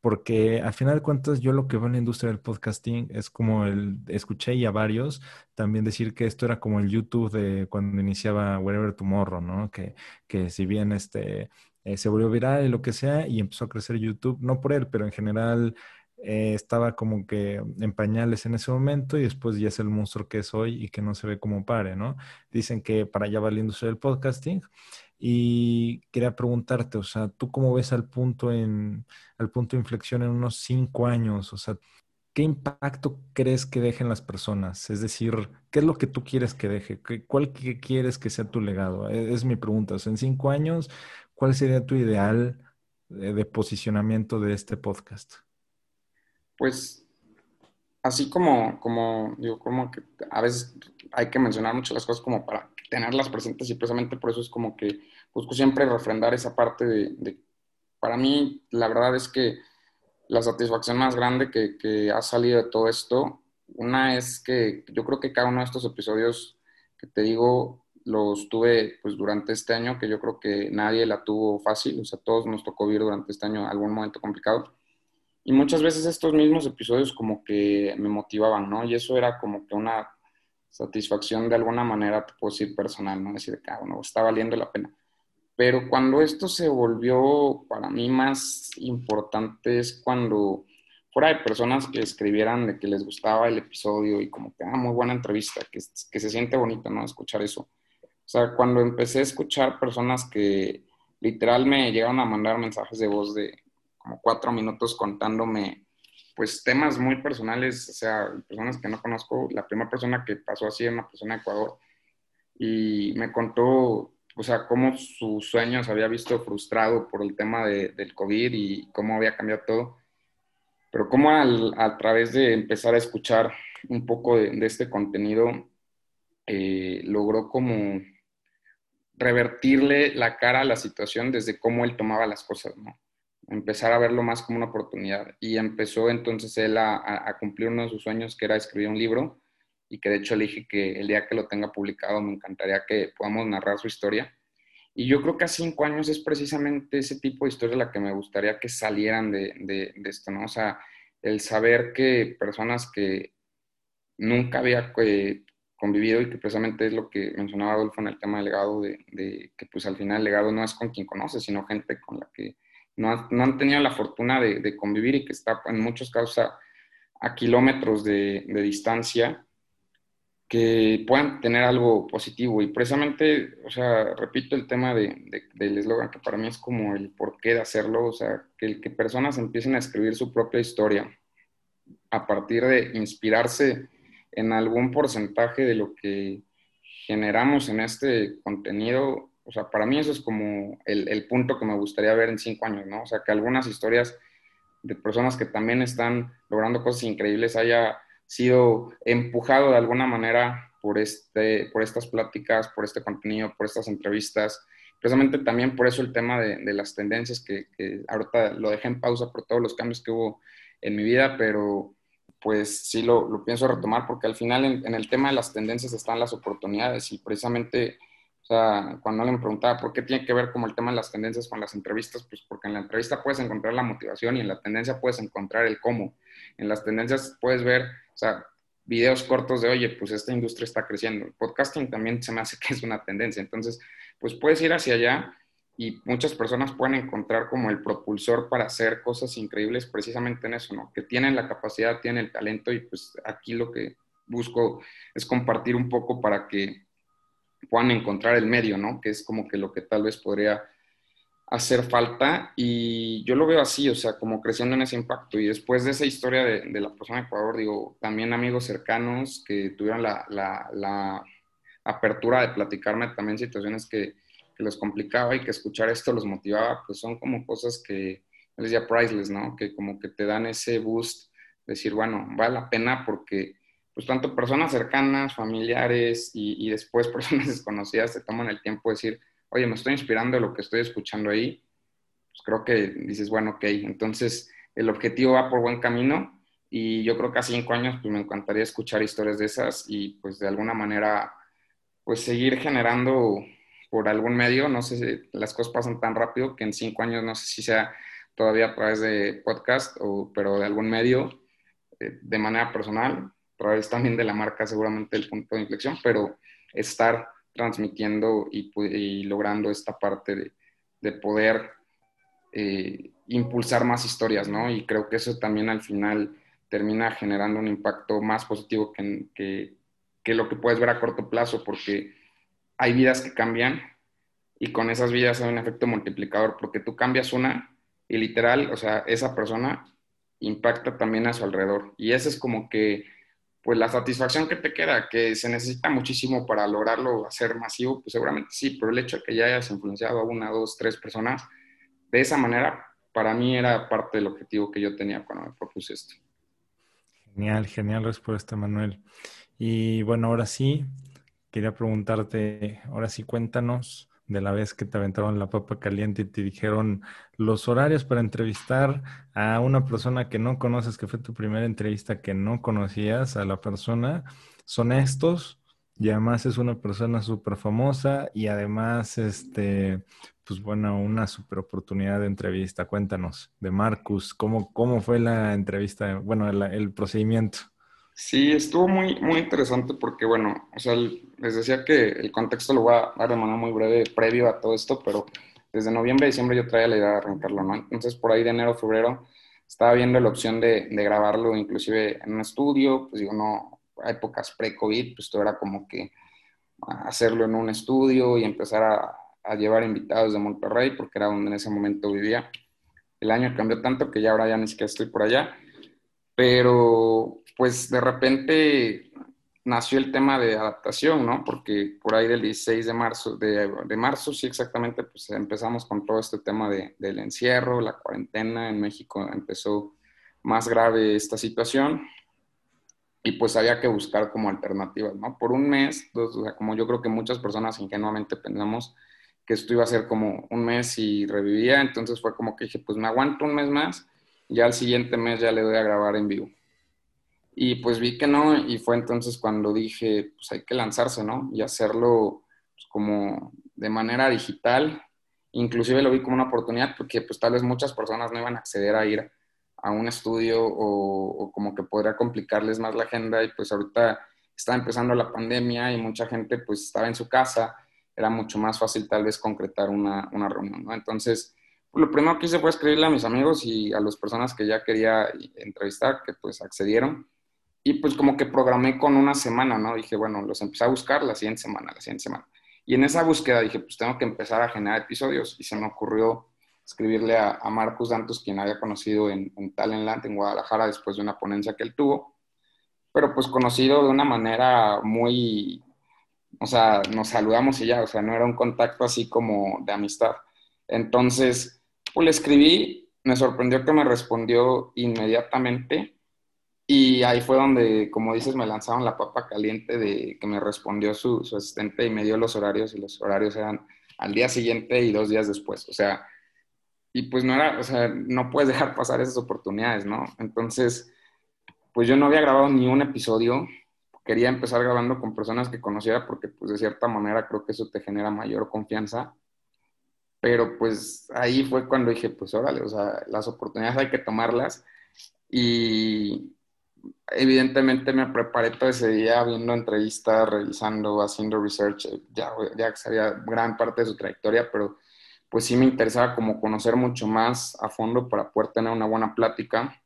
porque al final de cuentas yo lo que veo en la industria del podcasting es como el, escuché y a varios también decir que esto era como el YouTube de cuando iniciaba Wherever Tomorrow, ¿no? Que, que si bien este, eh, se volvió viral y lo que sea y empezó a crecer YouTube, no por él, pero en general eh, estaba como que en pañales en ese momento y después ya es el monstruo que es hoy y que no se ve como pare, ¿no? Dicen que para allá va la industria del podcasting y quería preguntarte, o sea, ¿tú cómo ves al punto, en, al punto de inflexión en unos cinco años? O sea, ¿qué impacto crees que dejen las personas? Es decir, ¿qué es lo que tú quieres que deje? ¿Cuál quieres que sea tu legado? E, es, mi pregunta. O sea, en cinco años, ¿cuál sería tu ideal de, posicionamiento de este podcast? Pues así como, como, digo, como que a veces hay que mencionar mucho las cosas como para tenerlas presentes y precisamente por eso es como que busco siempre refrendar esa parte de, para mí la verdad es que la satisfacción más grande que, ha salido de todo esto, una es que yo creo que cada uno de estos episodios que te digo los tuve pues durante este año, que yo creo que nadie la tuvo fácil, o sea, todos nos tocó vivir durante este año algún momento complicado. Y muchas veces estos mismos episodios como que me motivaban, ¿no? Y eso era como que una satisfacción de alguna manera, te puedo decir personal, ¿no? Decir que, ah, bueno, está valiendo la pena. Pero cuando esto se volvió para mí más importante es cuando fuera de personas que escribieran de que les gustaba el episodio y como que, ah, muy buena entrevista, que, que se siente bonito, ¿no? Escuchar eso. O sea, cuando empecé a escuchar personas que literal me llegaron a mandar mensajes de voz de como cuatro minutos contándome pues temas muy personales, o sea, personas que no conozco. La primera persona que pasó así es una persona de Ecuador y me contó, o sea, cómo su sueño se había visto frustrado por el tema de, del COVID y cómo había cambiado todo. Pero cómo a través de empezar a escuchar un poco de, este contenido, eh, logró como revertirle la cara a la situación desde cómo él tomaba las cosas, ¿no? Empezar a verlo más como una oportunidad. Y empezó entonces él a, cumplir uno de sus sueños, que era escribir un libro, y que de hecho le que el día que lo tenga publicado me encantaría que podamos narrar su historia. Y yo creo que a cinco años es precisamente ese tipo de historia la que me gustaría que salieran de, de, esto, ¿no? O sea, el saber que personas que nunca había eh, convivido y que precisamente es lo que mencionaba Adolfo en el tema del legado, de, de, que pues al final el legado no es con quien conoces, sino gente con la que no, han tenido la fortuna de, convivir y que está en muchos casos a, kilómetros de, distancia, que puedan tener algo positivo. Y precisamente, o sea, repito el tema de, del eslogan, que para mí es como el porqué de hacerlo, o sea, que, que personas empiecen a escribir su propia historia a partir de inspirarse en algún porcentaje de lo que generamos en este contenido o sea, para mí eso es como el, punto que me gustaría ver en cinco años, ¿no? O sea, que algunas historias de personas que también están logrando cosas increíbles haya sido empujado de alguna manera por, este, por estas pláticas, por este contenido, por estas entrevistas. Precisamente también por eso el tema de, las tendencias, que, ahorita lo dejé en pausa por todos los cambios que hubo en mi vida, pero pues sí lo, pienso retomar porque al final en, el tema de las tendencias están las oportunidades y precisamente o sea, cuando alguien me preguntaba por qué tiene que ver como el tema de las tendencias con las entrevistas, pues porque en la entrevista puedes encontrar la motivación y en la tendencia puedes encontrar el cómo. En las tendencias puedes ver, o sea, videos cortos de, oye, pues esta industria está creciendo. El podcasting también se me hace que es una tendencia. Entonces, pues puedes ir hacia allá y muchas personas pueden encontrar como el propulsor para hacer cosas increíbles precisamente en eso, ¿no? Que tienen la capacidad, tienen el talento y pues aquí lo que busco es compartir un poco para que puedan encontrar el medio, ¿no? Que es como que lo que tal vez podría hacer falta y yo lo veo así, o sea, como creciendo en ese impacto. Y después de esa historia de, la persona de Ecuador, digo, también amigos cercanos que tuvieron la, apertura de platicarme también situaciones que, que, les complicaba y que escuchar esto los motivaba, pues son como cosas que, les decía priceless, ¿no? Que como que te dan ese boost, decir, bueno, vale la pena porque pues tanto personas cercanas, familiares y, después personas desconocidas se toman el tiempo de decir, oye, me estoy inspirando de lo que estoy escuchando ahí, pues creo que dices, bueno, ok, entonces el objetivo va por buen camino Y yo creo que a cinco años pues me encantaría escuchar historias de esas y pues de alguna manera pues seguir generando por algún medio, no sé si las cosas pasan tan rápido que en cinco años no sé si sea todavía a través de podcast o pero de algún medio eh, de manera personal, a través también de la marca seguramente el punto de inflexión, pero estar transmitiendo y, logrando esta parte de, poder eh, impulsar más historias, ¿no? Y creo que eso también al final termina generando un impacto más positivo que, que, que lo que puedes ver a corto plazo, porque hay vidas que cambian y con esas vidas hay un efecto multiplicador, porque tú cambias una y literal, o sea, esa persona impacta también a su alrededor. Y esa es como que pues la satisfacción que te queda, que se necesita muchísimo para lograrlo hacer masivo, pues seguramente sí, pero el hecho de que ya hayas influenciado a una, dos, tres personas, de esa manera, para mí era parte del objetivo que yo tenía cuando me propuse esto. Genial, genial respuesta, Manuel. Y bueno, ahora sí, quería preguntarte, ahora sí cuéntanos de la vez que te aventaron la papa caliente y te dijeron los horarios para entrevistar a una persona que no conoces, que fue tu primera entrevista que no conocías a la persona, son estos y además es una persona súper famosa y además, este, pues bueno, una súper oportunidad de entrevista. Cuéntanos de Marcus, ¿cómo, cómo fue la entrevista, bueno, el procedimiento? Sí, estuvo muy, muy interesante porque, bueno, o sea, les decía que el contexto lo voy a dar de manera muy breve previo a todo esto, pero desde noviembre, diciembre yo traía la idea de arrancarlo, ¿no? Entonces, por ahí de enero, febrero, estaba viendo la opción de, de grabarlo inclusive en un estudio, pues digo, no, a épocas pre-COVID, pues todo era como que hacerlo en un estudio y empezar a, a llevar invitados de Monterrey, porque era donde en ese momento vivía. El año cambió tanto que ya ahora ya ni siquiera estoy por allá, pero pues de repente nació el tema de adaptación, ¿no? Porque por ahí del 16 de marzo, de, marzo, sí exactamente, pues empezamos con todo este tema de, del encierro, la cuarentena, en México empezó más grave esta situación y pues había que buscar como alternativas, ¿no? Por un mes, como yo creo que muchas personas ingenuamente pensamos que esto iba a ser como un mes y revivía, entonces fue como que dije, pues me aguanto un mes más, y al siguiente mes ya le doy a grabar en vivo. Y pues vi que no, y fue entonces cuando dije, pues hay que lanzarse, ¿no? Y hacerlo pues, como de manera digital. Inclusive lo vi como una oportunidad porque pues tal vez muchas personas no iban a acceder a ir a un estudio o, como que podría complicarles más la agenda y pues ahorita está empezando la pandemia y mucha gente pues estaba en su casa, era mucho más fácil tal vez concretar una, una reunión, ¿no? Entonces, pues, lo primero que hice fue escribirle a mis amigos y a las personas que ya quería entrevistar, que pues accedieron y pues como que programé con una semana, ¿no? Dije, bueno, los empecé a buscar la siguiente semana, la siguiente semana. Y en esa búsqueda dije, pues tengo que empezar a generar episodios. Y se me ocurrió escribirle a, Marcus Dantos, quien había conocido en, en Talentland, en Guadalajara, después de una ponencia que él tuvo. Pero pues conocido de una manera muy, o sea, nos saludamos y ya, o sea, no era un contacto así como de amistad. Entonces, pues le escribí, me sorprendió que me respondió inmediatamente y ahí fue donde, como dices, me lanzaron la papa caliente de que me respondió su, asistente y me dio los horarios y los horarios eran al día siguiente y dos días después. O sea, y pues no era, o sea, no puedes dejar pasar esas oportunidades, ¿no? Entonces, pues yo no había grabado ni un episodio. Quería empezar grabando con personas que conociera porque pues de cierta manera creo que eso te genera mayor confianza. Pero pues ahí fue cuando dije, pues órale, o sea, las oportunidades hay que tomarlas. Y, evidentemente me preparé todo ese día viendo entrevistas, revisando, haciendo research, ya, ya sabía gran parte de su trayectoria, pero pues sí me interesaba como conocer mucho más a fondo para poder tener una buena plática.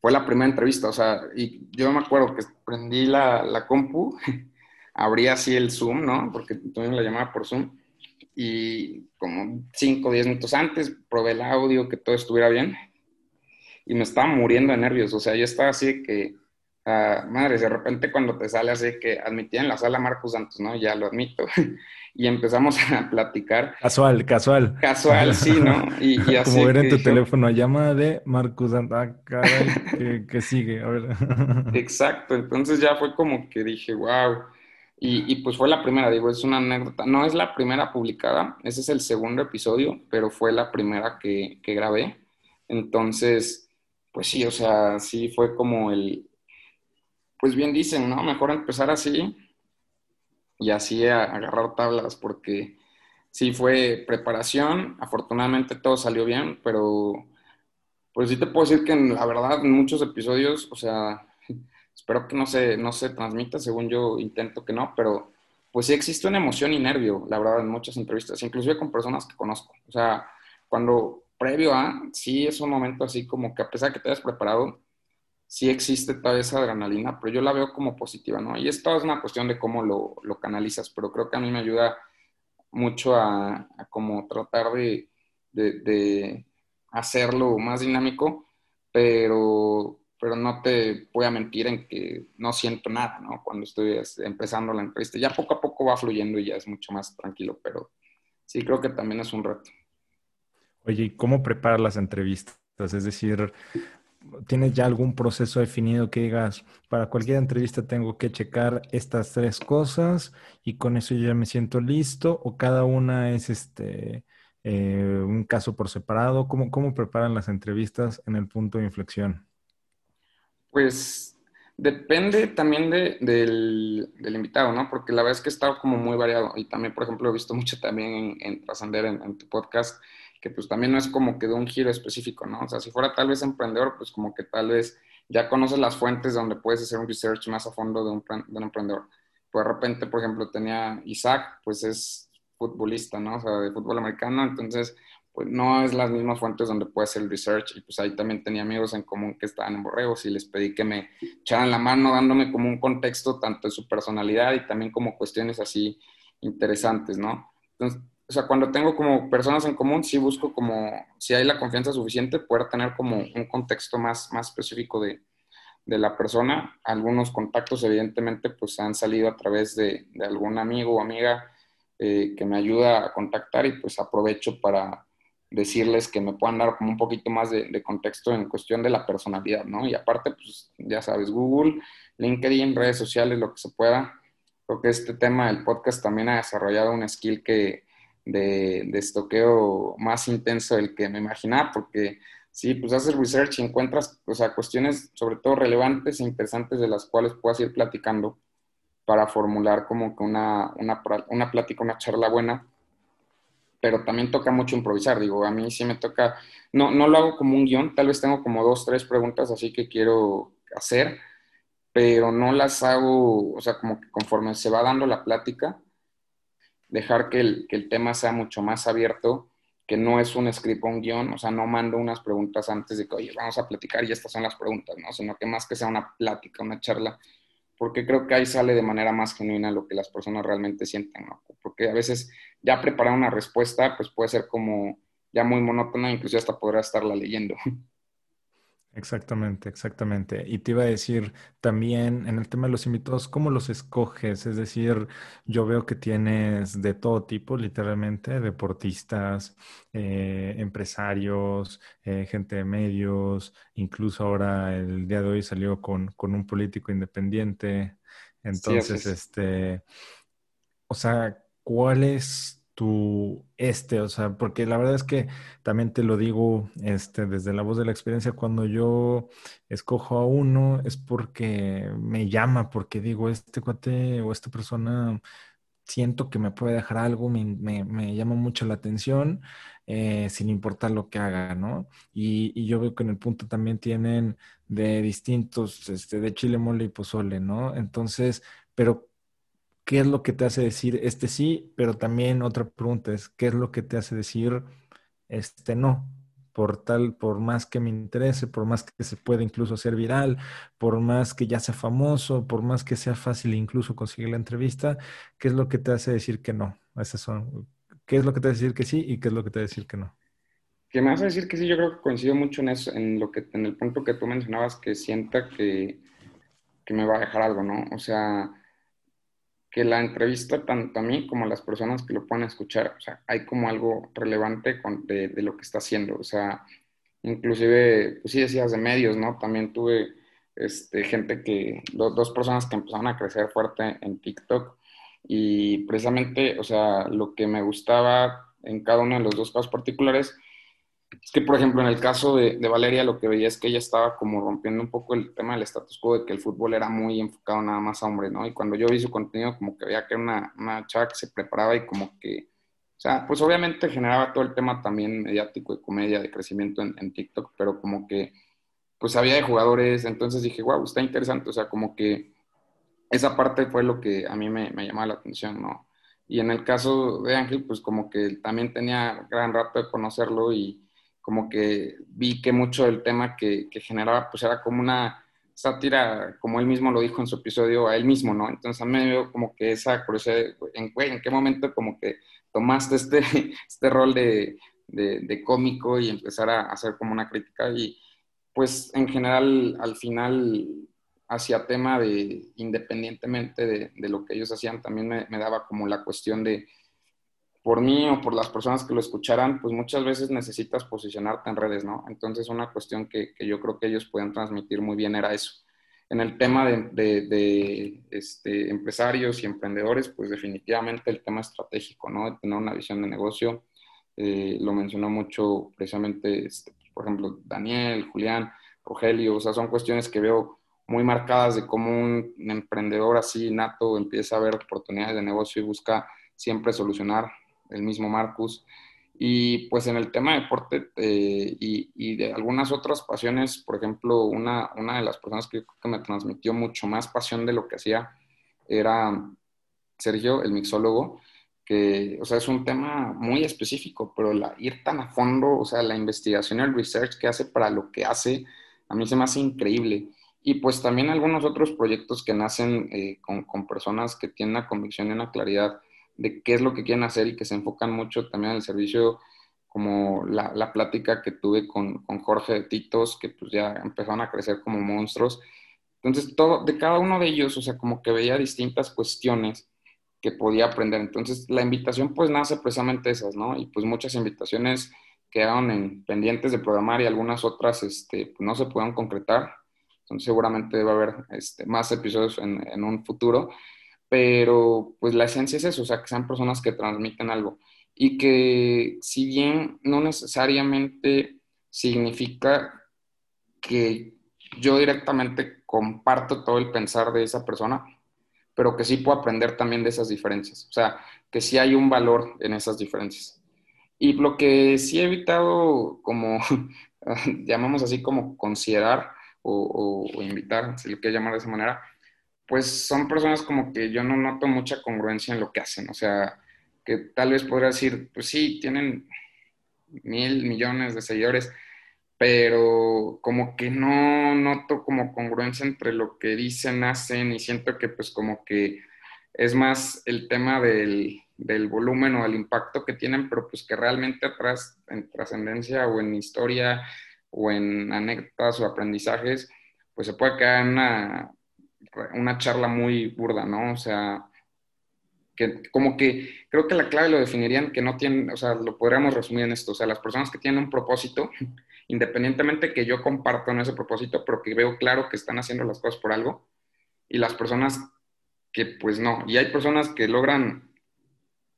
Fue la primera entrevista, o sea, y yo me acuerdo que prendí la, la compu, abrí así el Zoom, ¿no? Porque tuvimos la llamada por Zoom, y como 5 o 10 minutos antes probé el audio, que todo estuviera bien, y me estaba muriendo de nervios, o sea, yo estaba así que Uh, madre, de repente cuando te sale así que admití en la sala Marcos Santos, ¿no? Ya lo admito. y empezamos a platicar. Casual, casual. Casual, sí, ¿no? Y, así. Como ver en tu teléfono, llamada de Marcos Santos. Ah, caray, que, sigue. A ver. Exacto, entonces ya fue como que dije, wow. Y, y, pues fue la primera, digo, es una anécdota. No es la primera publicada, ese es el segundo episodio, pero fue la primera que, que grabé. Entonces pues sí, o sea, sí fue como el, pues bien dicen, ¿no? Mejor empezar así y así a, agarrar tablas, porque sí fue preparación, afortunadamente todo salió bien, pero pues sí te puedo decir que la verdad en muchos episodios, o sea, espero que no se, no se transmita, según yo intento que no, pero pues sí existe una emoción y nervio, la verdad, en muchas entrevistas, inclusive con personas que conozco. O sea, cuando previo a, sí es un momento así como que a pesar que te hayas preparado, sí existe toda esa adrenalina, pero yo la veo como positiva, ¿no? Y esto es una cuestión de cómo lo, lo canalizas, pero creo que a mí me ayuda mucho a, como tratar de, de, de, hacerlo más dinámico, pero, pero no te voy a mentir en que no siento nada, ¿no? Cuando estoy empezando la entrevista. Ya poco a poco va fluyendo y ya es mucho más tranquilo, pero sí creo que también es un reto. Oye, ¿y cómo preparas las entrevistas? Es decir, ¿tienes ya algún proceso definido que digas, para cualquier entrevista tengo que checar estas tres cosas y con eso ya me siento listo? ¿O cada una es este eh, un caso por separado? ¿Cómo, ¿Cómo preparan las entrevistas en el punto de inflexión? Pues depende también de, del, invitado, ¿no? Porque la verdad es que he estado como muy variado y también, por ejemplo, he visto mucho también en, en Trascender, en, en tu podcast, que pues también no es como que de un giro específico, ¿no? O sea, si fuera tal vez emprendedor, pues como que tal vez ya conoces las fuentes donde puedes hacer un research más a fondo de un, de un emprendedor. Pues de repente, por ejemplo, tenía Isaac, pues es futbolista, ¿no? O sea, de fútbol americano, entonces, pues no es las mismas fuentes donde puedes hacer el research. Y pues ahí también tenía amigos en común que estaban en Borregos y les pedí que me echaran la mano dándome como un contexto tanto de su personalidad y también como cuestiones así interesantes, ¿no? Entonces, o sea, cuando tengo como personas en común, sí busco como, si hay la confianza suficiente, poder tener como un contexto más, más específico de, de la persona. Algunos contactos, evidentemente, pues han salido a través de, de algún amigo o amiga eh, que me ayuda a contactar y pues aprovecho para decirles que me puedan dar como un poquito más de, de contexto en cuestión de la personalidad, ¿no? Y aparte, pues ya sabes, Google, LinkedIn, redes sociales, lo que se pueda. Creo que este tema del podcast también ha desarrollado un skill que, de, de estoqueo más intenso del que me imaginaba, porque sí, pues haces research y encuentras, o sea, cuestiones sobre todo relevantes e interesantes de las cuales puedas ir platicando para formular como que una, una, una plática, una charla buena, pero también toca mucho improvisar, digo, a mí sí me toca, no, no lo hago como un guion, tal vez tengo como dos, tres preguntas así que quiero hacer, pero no las hago, o sea, como que conforme se va dando la plática, dejar que el, que el tema sea mucho más abierto, que no es un script o un guion, o sea, no mando unas preguntas antes de que, oye, vamos a platicar y estas son las preguntas, ¿no? Sino que más que sea una plática, una charla, porque creo que ahí sale de manera más genuina lo que las personas realmente sienten, ¿no? Porque a veces ya preparar una respuesta, pues puede ser como ya muy monótona, incluso hasta podrá estarla leyendo. Exactamente, exactamente. Y te iba a decir también en el tema de los invitados, ¿cómo los escoges? Es decir, yo veo que tienes de todo tipo, literalmente, deportistas, eh, empresarios, eh, gente de medios, incluso ahora el día de hoy salió con, con un político independiente. Entonces, sí, este, o sea, ¿cuál es tu este, o sea, porque la verdad es que también te lo digo este, desde la voz de la experiencia, cuando yo escojo a uno es porque me llama, porque digo, este cuate o esta persona siento que me puede dejar algo, me, me, me llama mucho la atención, eh, sin importar lo que haga, ¿no? Y, y, yo veo que en el punto también tienen de distintos, este, de chile, mole y pozole, ¿no? Entonces, pero ¿qué es lo que te hace decir este sí? Pero también otra pregunta es, ¿qué es lo que te hace decir este no? Por tal, por más que me interese, por más que se pueda incluso ser viral, por más que ya sea famoso, por más que sea fácil incluso conseguir la entrevista, ¿qué es lo que te hace decir que no? Esas son, ¿qué es lo que te hace decir que sí y qué es lo que te hace decir que no? Que me hace decir que sí, yo creo que coincido mucho en eso, en lo que, en el punto que tú mencionabas, que sienta que, que me va a dejar algo, ¿no? O sea, que la entrevista, tanto a mí como a las personas que lo puedan escuchar, o sea, hay como algo relevante de, lo que está haciendo. O sea, inclusive, pues sí decías de medios, ¿no? También tuve este, gente que, do, dos personas que empezaron a crecer fuerte en TikTok y precisamente, o sea, lo que me gustaba en cada uno de los dos casos particulares Es que, por ejemplo, en el caso de, Valeria, lo que veía es que ella estaba como rompiendo un poco el tema del status quo de que el fútbol era muy enfocado nada más a hombre, ¿no? Y cuando yo vi su contenido, como que veía que era una, una chava que se preparaba y como que, o sea, pues obviamente generaba todo el tema también mediático de comedia, de crecimiento en, en TikTok, pero como que, pues había de jugadores, entonces dije, wow, está interesante, o sea, como que esa parte fue lo que a mí me, me llamaba la atención, ¿no? Y en el caso de Ángel, pues como que también tenía gran rato de conocerlo y como que vi que mucho del tema que, que, generaba pues era como una sátira, como él mismo lo dijo en su episodio, a él mismo, ¿no? Entonces a mí me dio como que esa curiosidad, ¿en, ¿en qué momento como que tomaste este, este rol de, de, de cómico y empezar a hacer como una crítica? Y pues en general al final hacia tema de, independientemente de, de, lo que ellos hacían, también me, me daba como la cuestión de por mí o por las personas que lo escucharan, pues muchas veces necesitas posicionarte en redes, ¿no? Entonces una cuestión que, que yo creo que ellos pueden transmitir muy bien era eso. En el tema de, de, este, empresarios y emprendedores, pues definitivamente el tema estratégico, ¿no? De tener una visión de negocio. Eh, lo mencionó mucho precisamente, este, por ejemplo, Daniel, Julián, Rogelio, o sea, son cuestiones que veo muy marcadas de cómo un emprendedor así nato empieza a ver oportunidades de negocio y busca siempre solucionar el mismo Marcus. Y pues en el tema de deporte eh, y, de algunas otras pasiones, por ejemplo, una, una de las personas que, que me transmitió mucho más pasión de lo que hacía era Sergio, el mixólogo, que, o sea, es un tema muy específico, pero la, ir tan a fondo, o sea, la investigación y el research que hace para lo que hace, a mí se me hace increíble. Y pues también algunos otros proyectos que nacen eh, con, con, personas que tienen una convicción y una claridad de qué es lo que quieren hacer y que se enfocan mucho también en el servicio, como la, la plática que tuve con, con, Jorge de Titos, que pues ya empezaron a crecer como monstruos. Entonces, todo, de cada uno de ellos, o sea, como que veía distintas cuestiones que podía aprender. Entonces, la invitación pues nace precisamente esas, ¿no? Y pues muchas invitaciones quedaron en pendientes de programar y algunas otras este, no se pudieron concretar. Entonces, seguramente va a haber este, más episodios en, en un futuro pero pues la esencia es eso, o sea, que sean personas que transmiten algo y que si bien no necesariamente significa que yo directamente comparto todo el pensar de esa persona, pero que sí puedo aprender también de esas diferencias, o sea, que sí hay un valor en esas diferencias. Y lo que sí he evitado, como llamamos así, como considerar o, o invitar, si lo quiere llamar de esa manera, pues son personas como que yo no noto mucha congruencia en lo que hacen. O sea, que tal vez podría decir, pues sí, tienen mil millones de seguidores, pero como que no noto como congruencia entre lo que dicen, hacen y siento que pues como que es más el tema del, del volumen o el impacto que tienen, pero pues que realmente atrás en trascendencia o en historia o en anécdotas o aprendizajes, pues se puede quedar en una, una charla muy burda, ¿no? O sea, que como que creo que la clave lo definirían que no tienen, o sea, lo podríamos resumir en esto, o sea, las personas que tienen un propósito, independientemente que yo comparto en ese propósito, pero que veo claro que están haciendo las cosas por algo, y las personas que pues no, y hay personas que logran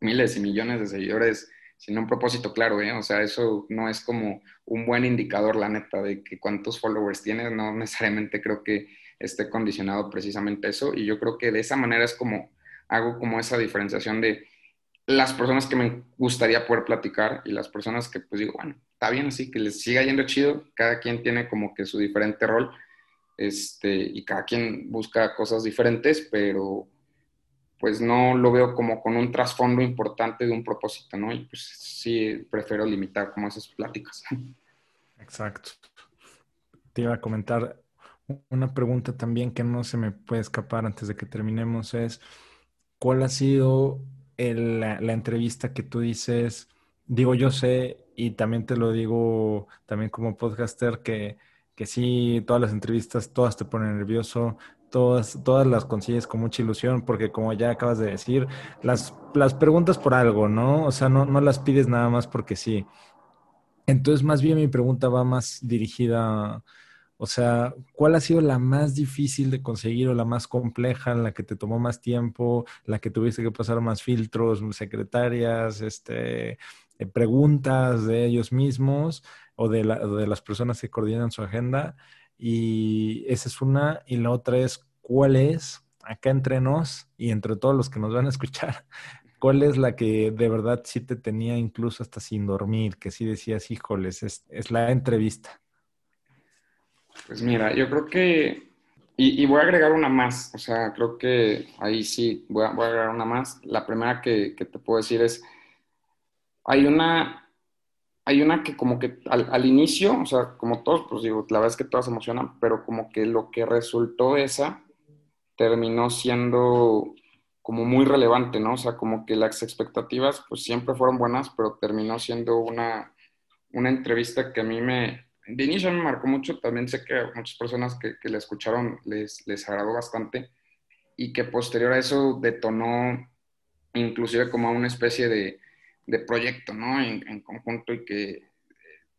miles y millones de seguidores sin un propósito claro, ¿eh? O sea, eso no es como un buen indicador, la neta, de que cuántos followers tienes, no necesariamente creo que esté condicionado precisamente eso. Y yo creo que de esa manera es como hago como esa diferenciación de las personas que me gustaría poder platicar y las personas que pues digo, bueno, está bien así, que les siga yendo chido, cada quien tiene como que su diferente rol este, y cada quien busca cosas diferentes, pero pues no lo veo como con un trasfondo importante de un propósito, ¿no? Y pues sí prefiero limitar como esas pláticas. Exacto. Te iba a comentar, una pregunta también que no se me puede escapar antes de que terminemos es, ¿cuál ha sido la, entrevista que tú dices? Digo, yo sé, y también te lo digo también como podcaster, que, que sí, todas las entrevistas, todas te ponen nervioso, todas, todas las consigues con mucha ilusión, porque como ya acabas de decir, las, las preguntas por algo, ¿no? O sea, no, no las pides nada más porque sí. Entonces, más bien mi pregunta va más dirigida o sea, ¿cuál ha sido la más difícil de conseguir o la más compleja, la que te tomó más tiempo, la que tuviste que pasar más filtros, secretarias, este, eh, preguntas de ellos mismos o de, de las personas que coordinan su agenda. Y esa es una. Y la otra es, ¿cuál es, acá entre nos y entre todos los que nos van a escuchar, cuál es la que de verdad sí te tenía incluso hasta sin dormir, que sí decías, híjoles, es, es la entrevista? Pues mira, yo creo que y, voy a agregar una más, o sea, creo que ahí sí voy a, agregar una más. La primera que, te puedo decir es, hay una, hay una que como que al, inicio, o sea, como todos, pues digo, la verdad es que todas emocionan, pero como que lo que resultó esa terminó siendo como muy relevante, ¿no? O sea, como que las expectativas pues siempre fueron buenas, pero terminó siendo una, una entrevista que a mí me, de inicio me marcó mucho, también sé que a muchas personas que, que la escucharon les, les agradó bastante y que posterior a eso detonó inclusive como una especie de, de proyecto, ¿no? En, conjunto y que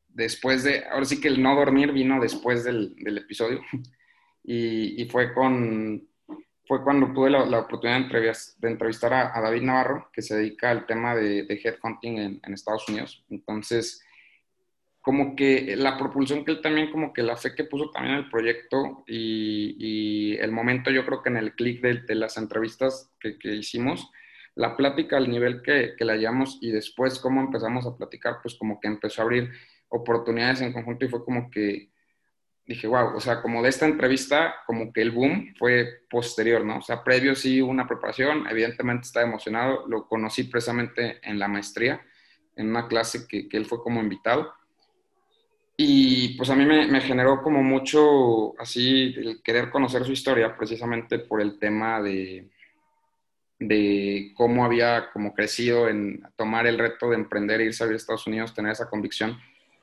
después de, ahora sí que el no dormir vino después del, del episodio y, y, fue con, fue cuando tuve la, la oportunidad de, entrevistar a, a, David Navarro, que se dedica al tema de, de headhunting en, en Estados Unidos. Entonces, como que la propulsión que él también, como que la fe que puso también el proyecto y, el momento, yo creo que en el clic de, las entrevistas que, hicimos, la plática al nivel que, que la llevamos y después cómo empezamos a platicar, pues como que empezó a abrir oportunidades en conjunto y fue como que dije, wow, o sea, como de esta entrevista, como que el boom fue posterior, ¿no? O sea, previo sí una preparación, evidentemente estaba emocionado, lo conocí precisamente en la maestría, en una clase que, que él fue como invitado y pues a mí me, generó como mucho así el querer conocer su historia precisamente por el tema de, de cómo había como crecido en tomar el reto de emprender, irse a vivir Estados Unidos, tener esa convicción,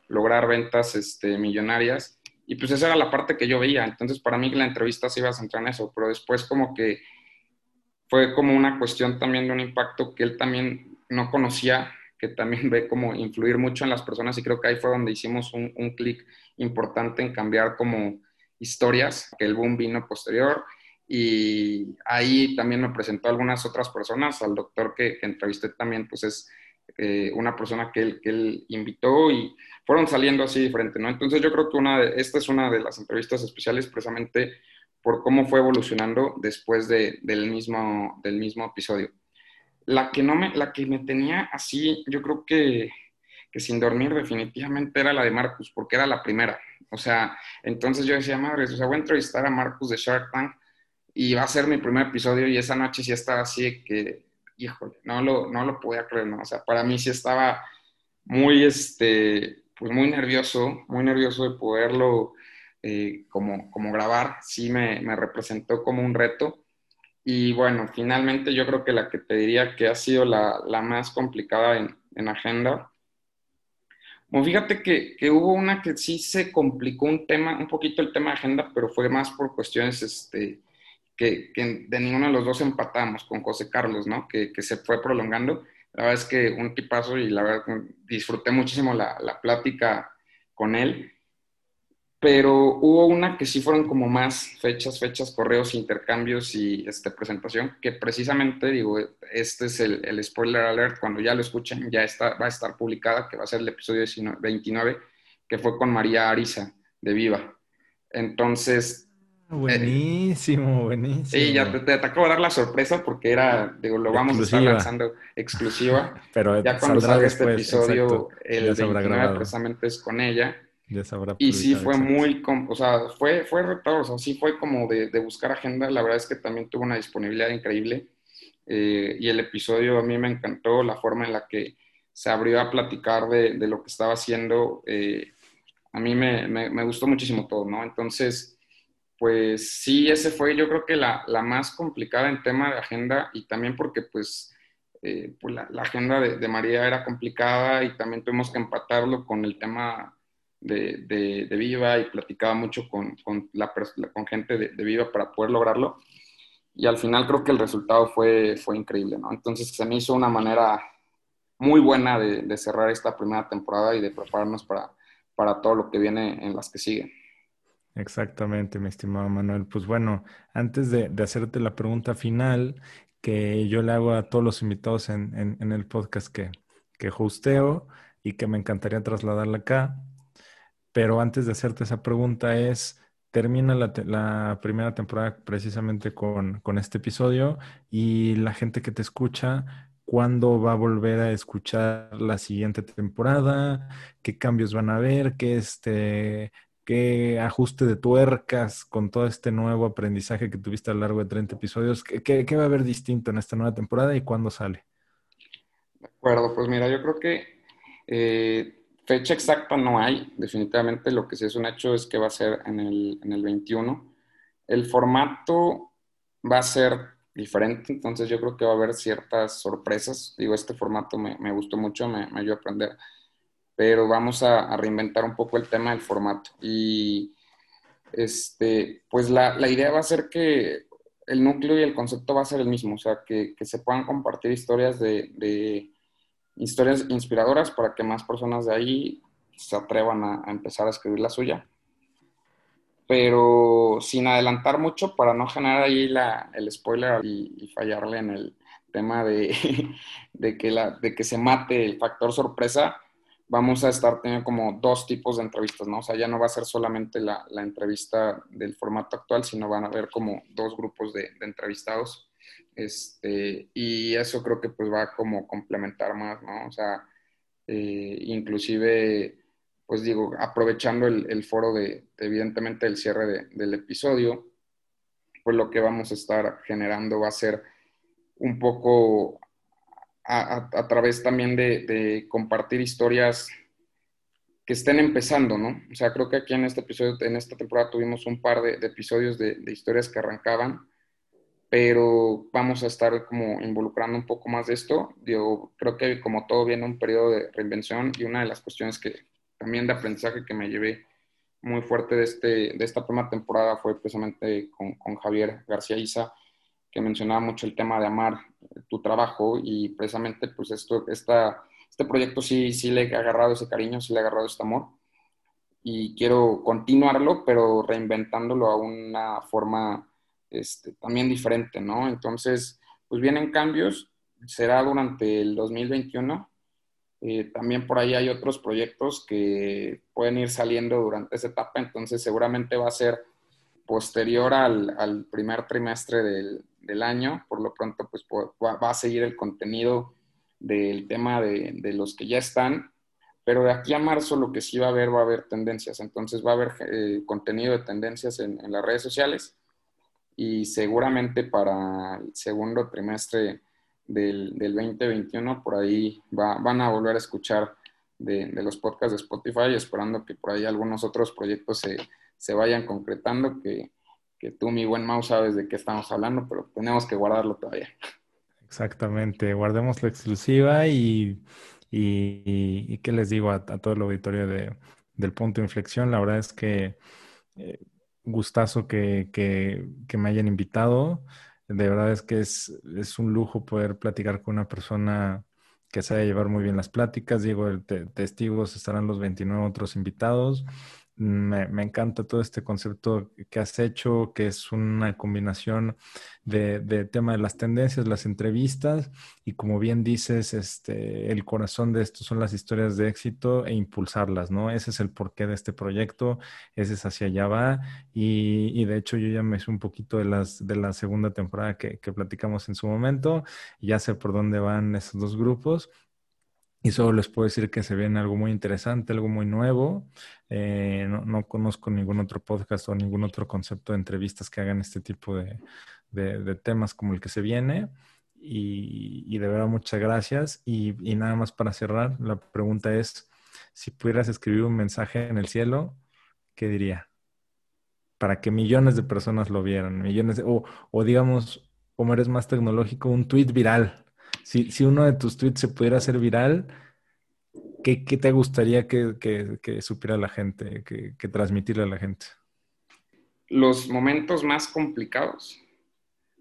lograr ventas este, millonarias. Y pues esa era la parte que yo veía. Entonces para mí la entrevista se iba a centrar en eso, pero después como que fue como una cuestión también de un impacto que él también no conocía que también ve como influir mucho en las personas y creo que ahí fue donde hicimos un, un clic importante en cambiar como historias, que el boom vino posterior y ahí también me presentó algunas otras personas, al doctor que, que entrevisté también, pues es eh, una persona que él, que él, invitó y fueron saliendo así diferente, ¿no? Entonces yo creo que una de, esta es una de las entrevistas especiales precisamente por cómo fue evolucionando después de, del, mismo, del mismo episodio. La que, no me, la que me tenía así, yo creo que, que sin dormir definitivamente era la de Marcus, porque era la primera. O sea, entonces yo decía, madre, o sea, voy a entrevistar a Marcus de Shark Tank y va a ser mi primer episodio y esa noche sí estaba así que, híjole, no lo, no lo podía creer, ¿no? O sea, para mí sí estaba muy, este, pues muy nervioso, muy nervioso de poderlo eh, como, como grabar, sí me, me representó como un reto y bueno, finalmente yo creo que la que te diría que ha sido la, la más complicada en, en agenda. Bueno, fíjate que, que, hubo una que sí se complicó un tema, un poquito el tema de agenda, pero fue más por cuestiones este, que, que de ninguno de los dos empatamos con José Carlos, ¿no? Que, que, se fue prolongando. La verdad es que un tipazo y la verdad disfruté muchísimo la, la plática con él pero hubo una que sí fueron como más fechas, fechas, correos, intercambios y este, presentación, que precisamente, digo, este es el, el, spoiler alert, cuando ya lo escuchen, ya está, va a estar publicada, que va a ser el episodio 29, que fue con María Arisa, de Viva. Entonces... Buenísimo, buenísimo. Sí, ya te, te, acabo de dar la sorpresa porque era, digo, lo vamos a estar lanzando exclusiva. Pero ya cuando salga este episodio, el 29 precisamente es con ella y sí fue muy, o sea, fue, fue retador, o sea, sí fue como de, de, buscar agenda, la verdad es que también tuvo una disponibilidad increíble eh, y el episodio a mí me encantó, la forma en la que se abrió a platicar de, de lo que estaba haciendo, eh, a mí me, me, me, gustó muchísimo todo, ¿no? Entonces, pues sí, ese fue yo creo que la, la más complicada en tema de agenda y también porque pues... Eh, pues la, la, agenda de, de María era complicada y también tuvimos que empatarlo con el tema de, de, Viva y platicaba mucho con, con, la, con gente de, de, Viva para poder lograrlo. Y al final creo que el resultado fue, fue increíble, ¿no? Entonces se me hizo una manera muy buena de, cerrar esta primera temporada y de prepararnos para, para todo lo que viene en las que siguen. Exactamente, mi estimado Manuel. Pues bueno, antes de, hacerte la pregunta final que yo le hago a todos los invitados en, en, en el podcast que, que hosteo y que me encantaría trasladarla acá. Pero antes de hacerte esa pregunta es, termina la, primera temporada precisamente con, con, este episodio y la gente que te escucha, ¿cuándo va a volver a escuchar la siguiente temporada? ¿Qué cambios van a haber? ¿Qué, este, qué ajuste de tuercas con todo este nuevo aprendizaje que tuviste a lo largo de 30 episodios? ¿Qué, qué va a haber distinto en esta nueva temporada y cuándo sale? De acuerdo, pues mira, yo creo que eh, fecha exacta no hay, definitivamente lo que sí es un hecho es que va a ser en el, en el 21. El formato va a ser diferente, entonces yo creo que va a haber ciertas sorpresas. Digo, este formato me, me gustó mucho, me, me ayudó a aprender pero vamos a, reinventar un poco el tema del formato. Y este, pues la, la, idea va a ser que el núcleo y el concepto va a ser el mismo, o sea, que, que se puedan compartir historias de, de, historias inspiradoras para que más personas de ahí se atrevan a, empezar a escribir la suya. Pero sin adelantar mucho para no generar ahí la, el spoiler y, y fallarle en el tema de, de, que la, de que se mate el factor sorpresa, vamos a estar teniendo como dos tipos de entrevistas, ¿no? O sea, ya no va a ser solamente la, la entrevista del formato actual, sino van a haber como dos grupos de, de, entrevistados. Este, y eso creo que pues va a como complementar más, ¿no? O sea, eh, inclusive, pues digo, aprovechando el, el foro de, evidentemente, el cierre de, del episodio, pues lo que vamos a estar generando va a ser un poco a, través también de, compartir historias que estén empezando, ¿no? O sea, creo que aquí en este episodio, en esta temporada tuvimos un par de, episodios de, historias que arrancaban, pero vamos a estar como involucrando un poco más de esto. Yo creo que como todo viene un periodo de reinvención y una de las cuestiones que también de aprendizaje que me llevé muy fuerte de, este, de esta primera temporada fue precisamente con, con Javier García Isa, que mencionaba mucho el tema de amar tu trabajo y precisamente pues esto, esta, este proyecto sí, sí le he agarrado ese cariño, sí le he agarrado este amor y quiero continuarlo, pero reinventándolo a una forma este, también diferente, ¿no? Entonces, pues vienen cambios, será durante el 2021. Eh, también por ahí hay otros proyectos que pueden ir saliendo durante esa etapa, entonces seguramente va a ser posterior al, al primer trimestre del, del año. Por lo pronto, pues va a seguir el contenido del tema de, de, los que ya están. Pero de aquí a marzo lo que sí va a haber, va a haber tendencias. Entonces va a haber eh, contenido de tendencias en, en, las redes sociales y seguramente para el segundo trimestre del, del 2021 por ahí va, van a volver a escuchar de, de, los podcasts de Spotify, esperando que por ahí algunos otros proyectos se, se vayan concretando, que, que tú, mi buen Mau, sabes de qué estamos hablando, pero tenemos que guardarlo todavía. Exactamente, guardemos la exclusiva y, y, qué les digo a, todo el auditorio de, del punto de inflexión. La verdad es que eh, gustazo que, que, me hayan invitado. De verdad es que es, es un lujo poder platicar con una persona que sabe llevar muy bien las pláticas. Digo, testigos estarán los 29 otros invitados. Me, encanta todo este concepto que has hecho, que es una combinación de, tema de las tendencias, las entrevistas y como bien dices, este, el corazón de esto son las historias de éxito e impulsarlas, ¿no? Ese es el porqué de este proyecto, ese es hacia allá va y, de hecho yo ya me sé un poquito de, las, de la segunda temporada que, que platicamos en su momento, ya sé por dónde van esos dos grupos y solo les puedo decir que se viene algo muy interesante, algo muy nuevo. Eh, no, conozco ningún otro podcast o ningún otro concepto de entrevistas que hagan este tipo de, temas como el que se viene. Y, de verdad, muchas gracias. Y, nada más para cerrar, la pregunta es, si pudieras escribir un mensaje en el cielo, ¿qué diría? Para que millones de personas lo vieran, millones o, o digamos, como eres más tecnológico, un tweet viral si, si uno de tus tweets se pudiera hacer viral, ¿qué, qué te gustaría que, que, supiera la gente, que, que transmitirle a la gente? Los momentos más complicados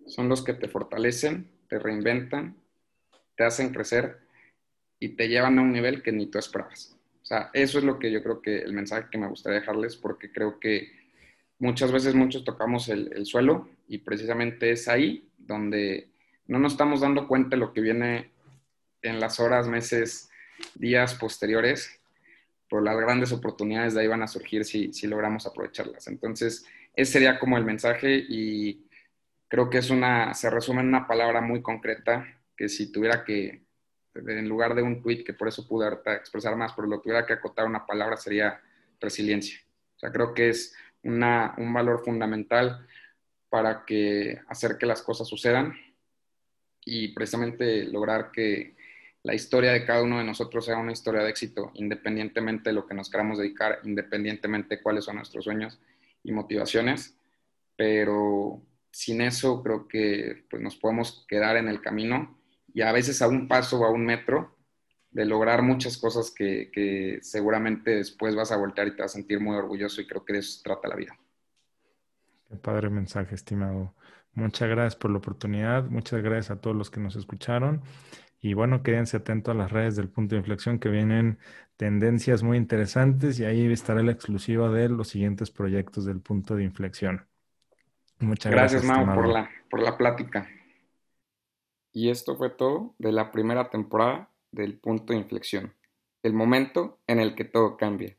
son los que te fortalecen, te reinventan, te hacen crecer y te llevan a un nivel que ni tú esperabas. O sea, eso es lo que yo creo que el mensaje que me gustaría dejarles, porque creo que muchas veces muchos tocamos el, el suelo y precisamente es ahí donde no nos estamos dando cuenta de lo que viene en las horas, meses días posteriores, pero las grandes oportunidades de ahí van a surgir si, si logramos aprovecharlas. Entonces, ese sería como el mensaje y creo que es una, se resume en una palabra muy concreta que si tuviera que, en lugar de un tweet, que por eso pude expresar más, pero lo tuviera que acotar una palabra sería resiliencia. O sea, creo que es una, un valor fundamental para que hacer que las cosas sucedan y precisamente lograr que la historia de cada uno de nosotros sea una historia de éxito, independientemente de lo que nos queramos dedicar, independientemente de cuáles son nuestros sueños y motivaciones, pero sin eso creo que pues, nos podemos quedar en el camino y a veces a un paso o a un metro de lograr muchas cosas que, seguramente después vas a voltear y te vas a sentir muy orgulloso y creo que de eso se trata la vida. Qué padre mensaje, estimado. Muchas gracias por la oportunidad, muchas gracias a todos los que nos escucharon. Y bueno, quédense atentos a las redes del punto de inflexión que vienen tendencias muy interesantes y ahí estará la exclusiva de los siguientes proyectos del punto de inflexión. Muchas gracias. Gracias, Mau, por la, por la plática. Y esto fue todo de la primera temporada del punto de inflexión, el momento en el que todo cambia.